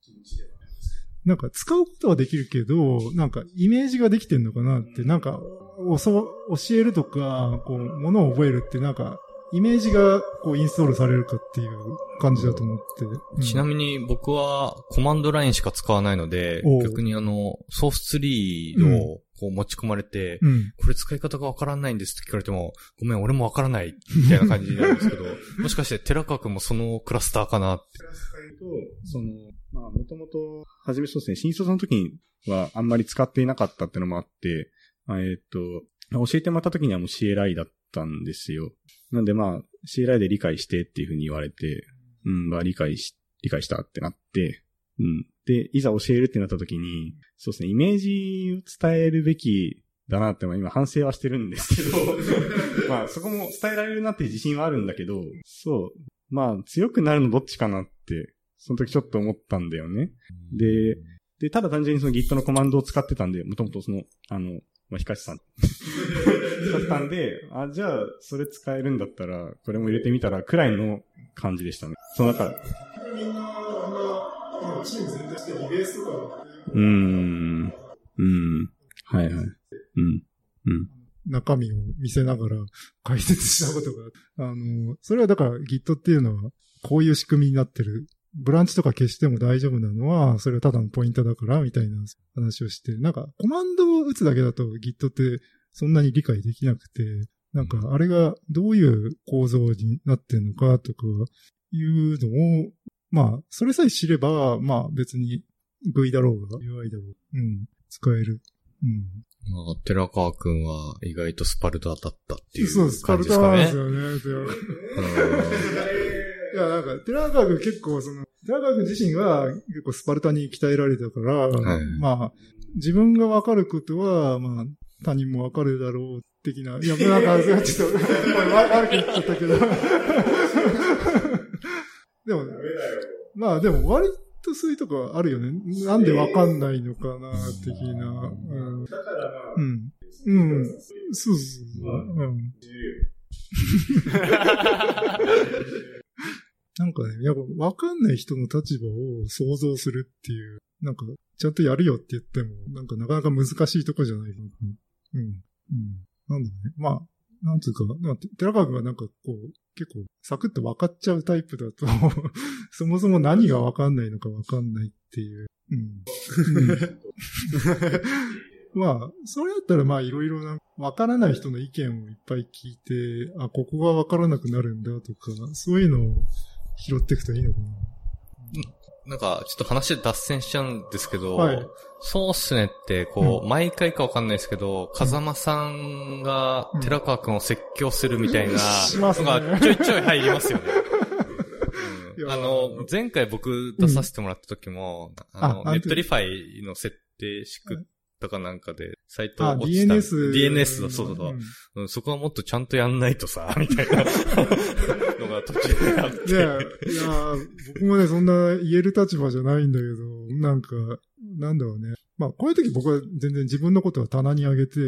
なんか使うことはできるけど、なんかイメージができてんのかなって、なんか、教えるとか、こう、ものを覚えるってなんか、イメージがこうインストールされるかっていう感じだと思って。うんちなみに僕はコマンドラインしか使わないので逆にあの、ソースツリーをこう持ち込まれて、うん。これ使い方がわからないんですって聞かれても、ごめん、俺もわからない、みたいな感じになるんですけど、[LAUGHS] もしかして寺川くんもそのクラスターかなって。と、その、まあ、もともと、はじめそうですね、新卒の時にはあんまり使っていなかったってのもあって、あえっ、と、教えてもらった時にはもう CLI だったんですよ。なんでまあ、CLI で理解してっていうふうに言われて、うん、まあ理解し、理解したってなって、うん。で、いざ教えるってなった時に、そうですね、イメージを伝えるべきだなって、まあ今反省はしてるんですけど、[LAUGHS] まあそこも伝えられるなって自信はあるんだけど、そう、まあ強くなるのどっちかなって、その時ちょっと思ったんだよね。で、で、ただ単純にその Git のコマンドを使ってたんで、もともとその、あの、まあ、ひかしさん。[LAUGHS] だったんで、あ、じゃあ、それ使えるんだったら、これも入れてみたら、くらいの感じでしたね。その中、みんな、あんな、チーム全体してリベースとか、うーん、うん、はいはい。うん、うん。中身を見せながら解説したことが、あの、それはだから Git っていうのは、こういう仕組みになってる。ブランチとか消しても大丈夫なのは、それはただのポイントだから、みたいな話をして、なんか、コマンドを打つだけだと Git ってそんなに理解できなくて、なんか、あれがどういう構造になってんのかとか、いうのを、まあ、それさえ知れば、まあ別に V だろうが UI だろう。うん。使える。うん。まあ、寺川くんは意外とスパルタだったっていうそう、スパル感じですかねタなんです。よね。いや、なんか、寺川君結構その、寺川君自身が結構スパルタに鍛えられたから、はいまあ、自分がわかることは、まあ、他人もわかるだろう、的な。いや、なんか、ちょっと、悪く言っちゃったけど。でも、ねまあでも割とそういうとこあるよね。なんでわかんないのかな、的な。うん。うん。うん。そうそうそう。うん。なんかね、やっぱ分かんない人の立場を想像するっていう、なんか、ちゃんとやるよって言っても、なんかなかなか難しいとこじゃないかな。うん。うん。なんだろうね。まあ、なんつうか、まあ、て寺川君がなんかこう、結構サクッと分かっちゃうタイプだと、[LAUGHS] そもそも何が分かんないのか分かんないっていう。うん。[LAUGHS] [LAUGHS] まあ、それだったらまあいろいろな、分からない人の意見をいっぱい聞いて、あ、ここが分からなくなるんだとか、そういうのを拾っていくといいのかな。なんか、ちょっと話脱線しちゃうんですけど、はい。そうっすねって、こう、毎回かわかんないですけど、風間さんがうん寺川くんを説教するみたいなのがちょいちょい入りますよね。[LAUGHS] うん。あの、前回僕出させてもらった時も、あの、あネットリファイの設定仕組とかなんかで、サイトあ、落ちた。DNS。DNS だ、そうそうそう。うんそこはもっとちゃんとやんないとさ、みたいな [LAUGHS] のが途中であって。いや、いや、僕もね、そんな言える立場じゃないんだけど、なんか、なんだろうね。まあ、こういう時僕は全然自分のことは棚に上げて、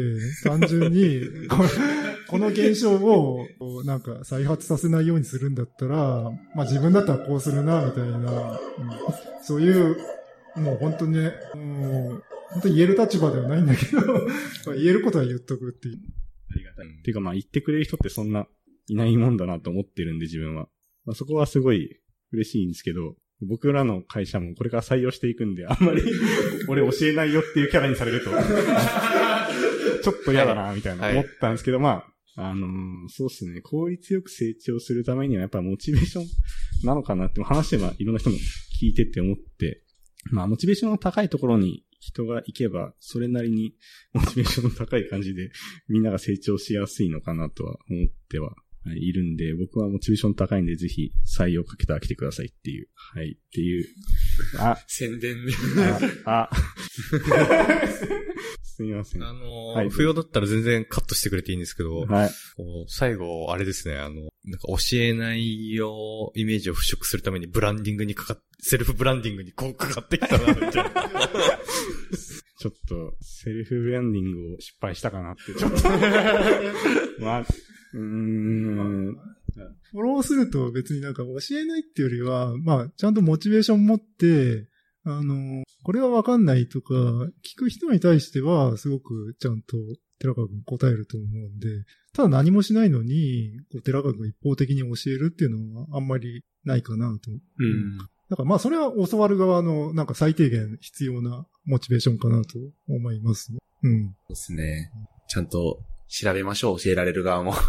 単純に、こ [LAUGHS] この現象を、なんか再発させないようにするんだったら、まあ自分だったらこうするな、みたいな、うんそういう、もう本当にね、もう、本当に言える立場ではないんだけど、[LAUGHS] まあ言えることは言っとくっていう。ありがたい。っていうかまあ言ってくれる人ってそんないないもんだなと思ってるんで自分は。まあ、そこはすごい嬉しいんですけど、僕らの会社もこれから採用していくんで、あんまり [LAUGHS] 俺教えないよっていうキャラにされると、[LAUGHS] ちょっと嫌だなみたいなはい思ったんですけど、まあ、あのーそうですね、効率よく成長するためにはやっぱモチベーションなのかなって話していろんな人も聞いてって思って、まあモチベーションの高いところに人が行けば、それなりにモチベーションの高い感じで [LAUGHS] みんなが成長しやすいのかなとは思ってははいいるんで、僕はモチベーション高いんで、ぜひ採用かけたら来てくださいっていう。はい。っていう。あ、宣伝で。あ、あ。[LAUGHS] すみません。はあのーはい不要だったら全然カットしてくれていいんですけど、い。こう最後、あれですね、あの、なんか教えないよイメージを払拭するためにブランディングにかかっ、セルフブランディングにこうかかってきたな、みたいな。[LAUGHS] ちょっと、セルフブランディングを失敗したかなって、ちょっと。まあ、うーん。フォローすると別になんか教えないっていうよりは、まあ、ちゃんとモチベーション持って、あの、これはわかんないとか、聞く人に対しては、すごくちゃんと寺川君答えると思うんで、ただ何もしないのに、こう寺川君が一方的に教えるっていうのはあんまりないかなと。うん。だからまあ、それは教わる側のなんか最低限必要なモチベーションかなと思いますね。うん。そうですね。ちゃんと調べましょう、教えられる側も。[LAUGHS]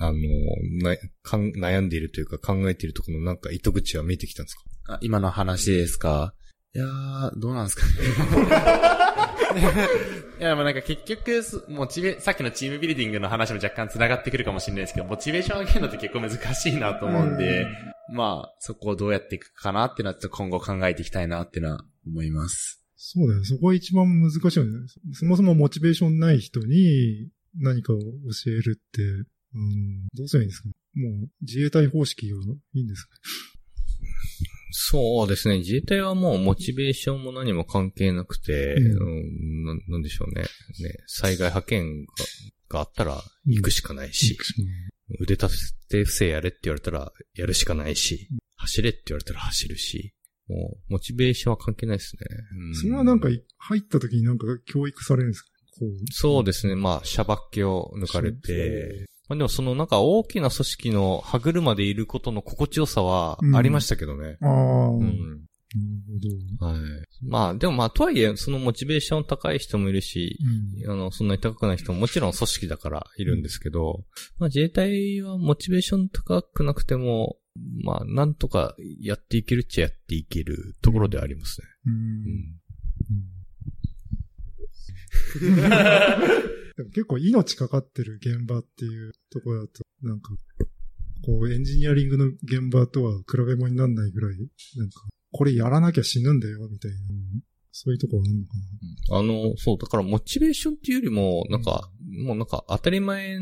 あの、な、かん、悩んでいるというか考えているところのなんか糸口は見えてきたんですか？あ今の話ですか？いやー、どうなんですかね？[LAUGHS] いや、まあなんか結局、すモチベ、さっきのチームビルディングの話も若干繋がってくるかもしれないですけど、モチベーション上げるのって結構難しいなと思うんで、まあ、そこをどうやっていくかなっていうのはちょっと今後考えていきたいなってのは思います。そうだよ。そこが一番難しいよね。そもそもモチベーションない人に何かを教えるって、うん、どうすればいいんですかもう自衛隊方式がいいんですかそうですね。自衛隊はもうモチベーションも何も関係なくて、うんうん、ななんでしょうね。ね、災害派遣ががあったら行くしかないし、腕立て伏せやれって言われたらやるしかないし、走れって言われたら走るし、もう、モチベーションは関係ないですね。うんそれはなんか入った時になんか教育されるんですか？そうですね。まあ、シャバッケを抜かれて、まあでもそのなんか大きな組織の歯車でいることの心地よさはありましたけどね。ああ、うなるん。ほど。はい。まあ、でもまあ、とはいえ、そのモチベーション高い人もいるし、うんあの、そんなに高くない人ももちろん組織だからいるんですけど、まあ自衛隊はモチベーション高くなくても、まあ、なんとかやっていけるっちゃやっていけるところではありますね。うんうん [LAUGHS] でも結構命かかってる現場っていうところだと、なんか、こうエンジニアリングの現場とは比べ物にならないぐらい、なんか、これやらなきゃ死ぬんだよ、みたいな、そういうところあるのかな。あの、そう、だからモチベーションっていうよりも、なんか、もうなんか当たり前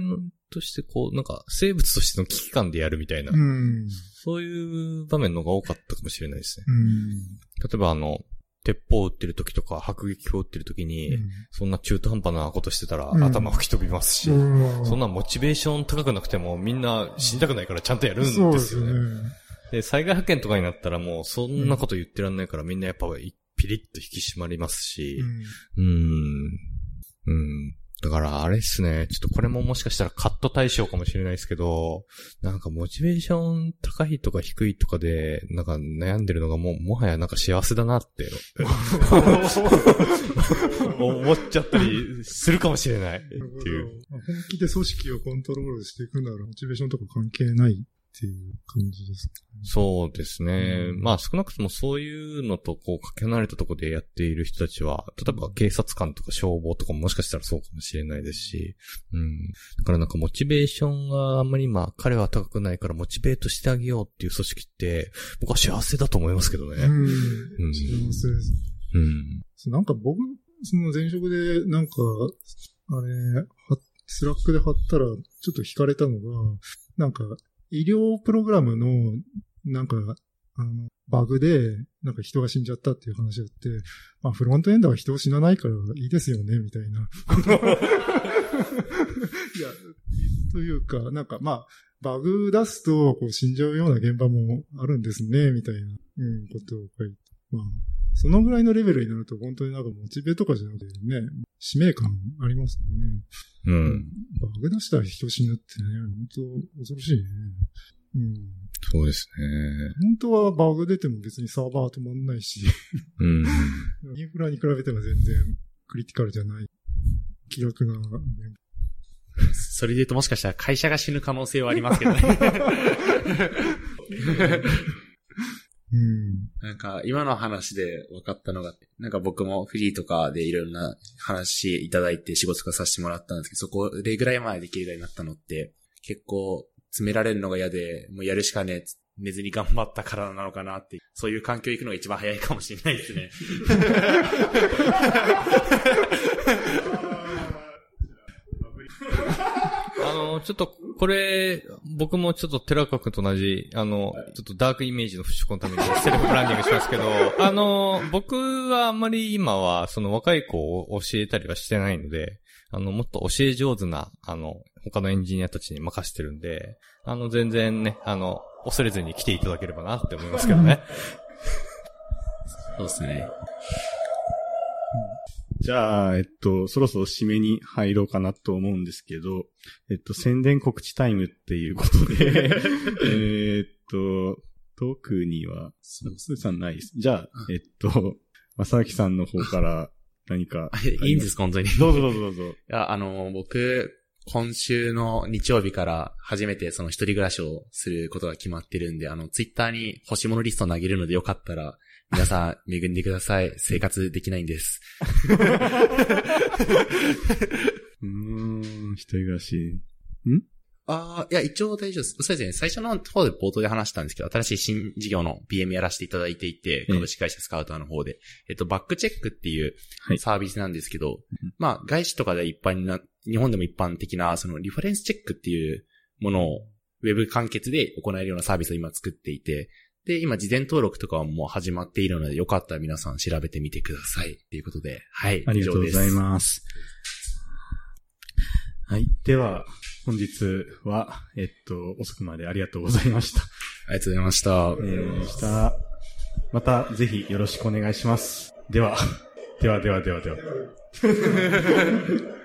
としてこう、なんか生物としての危機感でやるみたいな、うん。そういう場面の方が多かったかもしれないですね。うん。例えばあの、鉄砲を撃ってる時とか、迫撃砲を撃ってる時に、そんな中途半端なことしてたら、うん頭吹き飛びますし、うん。そんなモチベーション高くなくてもみんな死にたくないからちゃんとやるんですよね。そうですよね。で、災害派遣とかになったらもうそんなこと言ってらんないからみんなやっぱピリッと引き締まりますし、うーん、うん。だから、あれっすね。ちょっとこれももしかしたらカット対象かもしれないですけど、なんかモチベーション高いとか低いとかで、なんか悩んでるのがもう、もはやなんか幸せだなって、[LAUGHS] 思っちゃったりするかもしれないっていう。本気で組織をコントロールしていくなら、モチベーションとか関係ないっていう感じですかそうですね。うんまあ少なくともそういうのとこうかけ離れたところでやっている人たちは、例えば警察官とか消防とかももしかしたらそうかもしれないですし、うん。だからなんかモチベーションがあんまりまあ彼は高くないからモチベートしてあげようっていう組織って、僕は幸せだと思いますけどね。うん。ん幸せです。うん。なんか僕、その前職で、なんか、あれ、はSlackで貼ったら、ちょっと惹かれたのが、なんか、医療プログラムの、なんか、あの、バグで、なんか人が死んじゃったっていう話があって、まあフロントエンドは人を死なないからいいですよね、みたいな。[LAUGHS] いや、というか、なんかまあ、バグ出すと、こう死んじゃうような現場もあるんですね、みたいな、うん、ことを書いて。まあ、そのぐらいのレベルになると、本当になんかモチベとかじゃなくてね、使命感ありますよね。うん。バグ出したら人死ぬってね、本当恐ろしいね。うん。そうですね。本当はバグ出ても別にサーバー止まんないし、うん。インフラに比べても全然クリティカルじゃない、気楽な現場。それで言うともしかしたら会社が死ぬ可能性はありますけどね。[LAUGHS] うん。なんか、今の話で分かったのが、なんか僕もフリーとかでいろんな話いただいて仕事化させてもらったんですけど、そこでぐらいまでできるようになったのって、結構詰められるのが嫌で、もうやるしかねえ、寝ずに頑張ったからなのかなって、そういう環境行くのが一番早いかもしれないですね。[LAUGHS] あの、ちょっと、これ、僕もちょっと寺川君と同じ、あの、ちょっとダークイメージの払拭のために [LAUGHS] セルフブランディングしますけど、あの、僕はあんまり今は、その若い子を教えたりはしてないので、あの、もっと教え上手な、あの、他のエンジニアたちに任せてるんで、あの、全然ね、あの、恐れずに来ていただければなって思いますけどね。[LAUGHS] そうですね。じゃあ、えっと、そろそろ締めに入ろうかなと思うんですけど、えっと、宣伝告知タイムっていうことで、[LAUGHS] えーっと、特には、スーさんないです。じゃあ、えっと、正明さんの方から何か。[LAUGHS] いいんですか、本当に？どうぞどうぞどうぞ。いや、あの、僕、今週の日曜日から初めてその一人暮らしをすることが決まってるんで、あの、ツイッターに欲しいものリストを投げるのでよかったら、皆さん恵んでください。生活できないんです。[LAUGHS] うーん、一人暮らし。ああ、いや、一応大丈夫です。そうですね。最初の方で冒頭で話したんですけど、新しい新事業の PM やらせていただいていて、うん株式会社スカウターの方で、えっと、バックチェックっていうはいサービスなんですけど、うんまあ、外資とかで一般な、日本でも一般的な、そのリファレンスチェックっていうものを、ウェブ完結で行えるようなサービスを今作っていて、で、今事前登録とかはもう始まっているので、よかったら皆さん調べてみてください。ということで、はい。ありがとうございす。ます。はい。では、本日は、えっと、遅くまでありがとうございました。ありがとうございました。えー、したまたぜひよろしくお願いします。では、ではではではでは。[LAUGHS]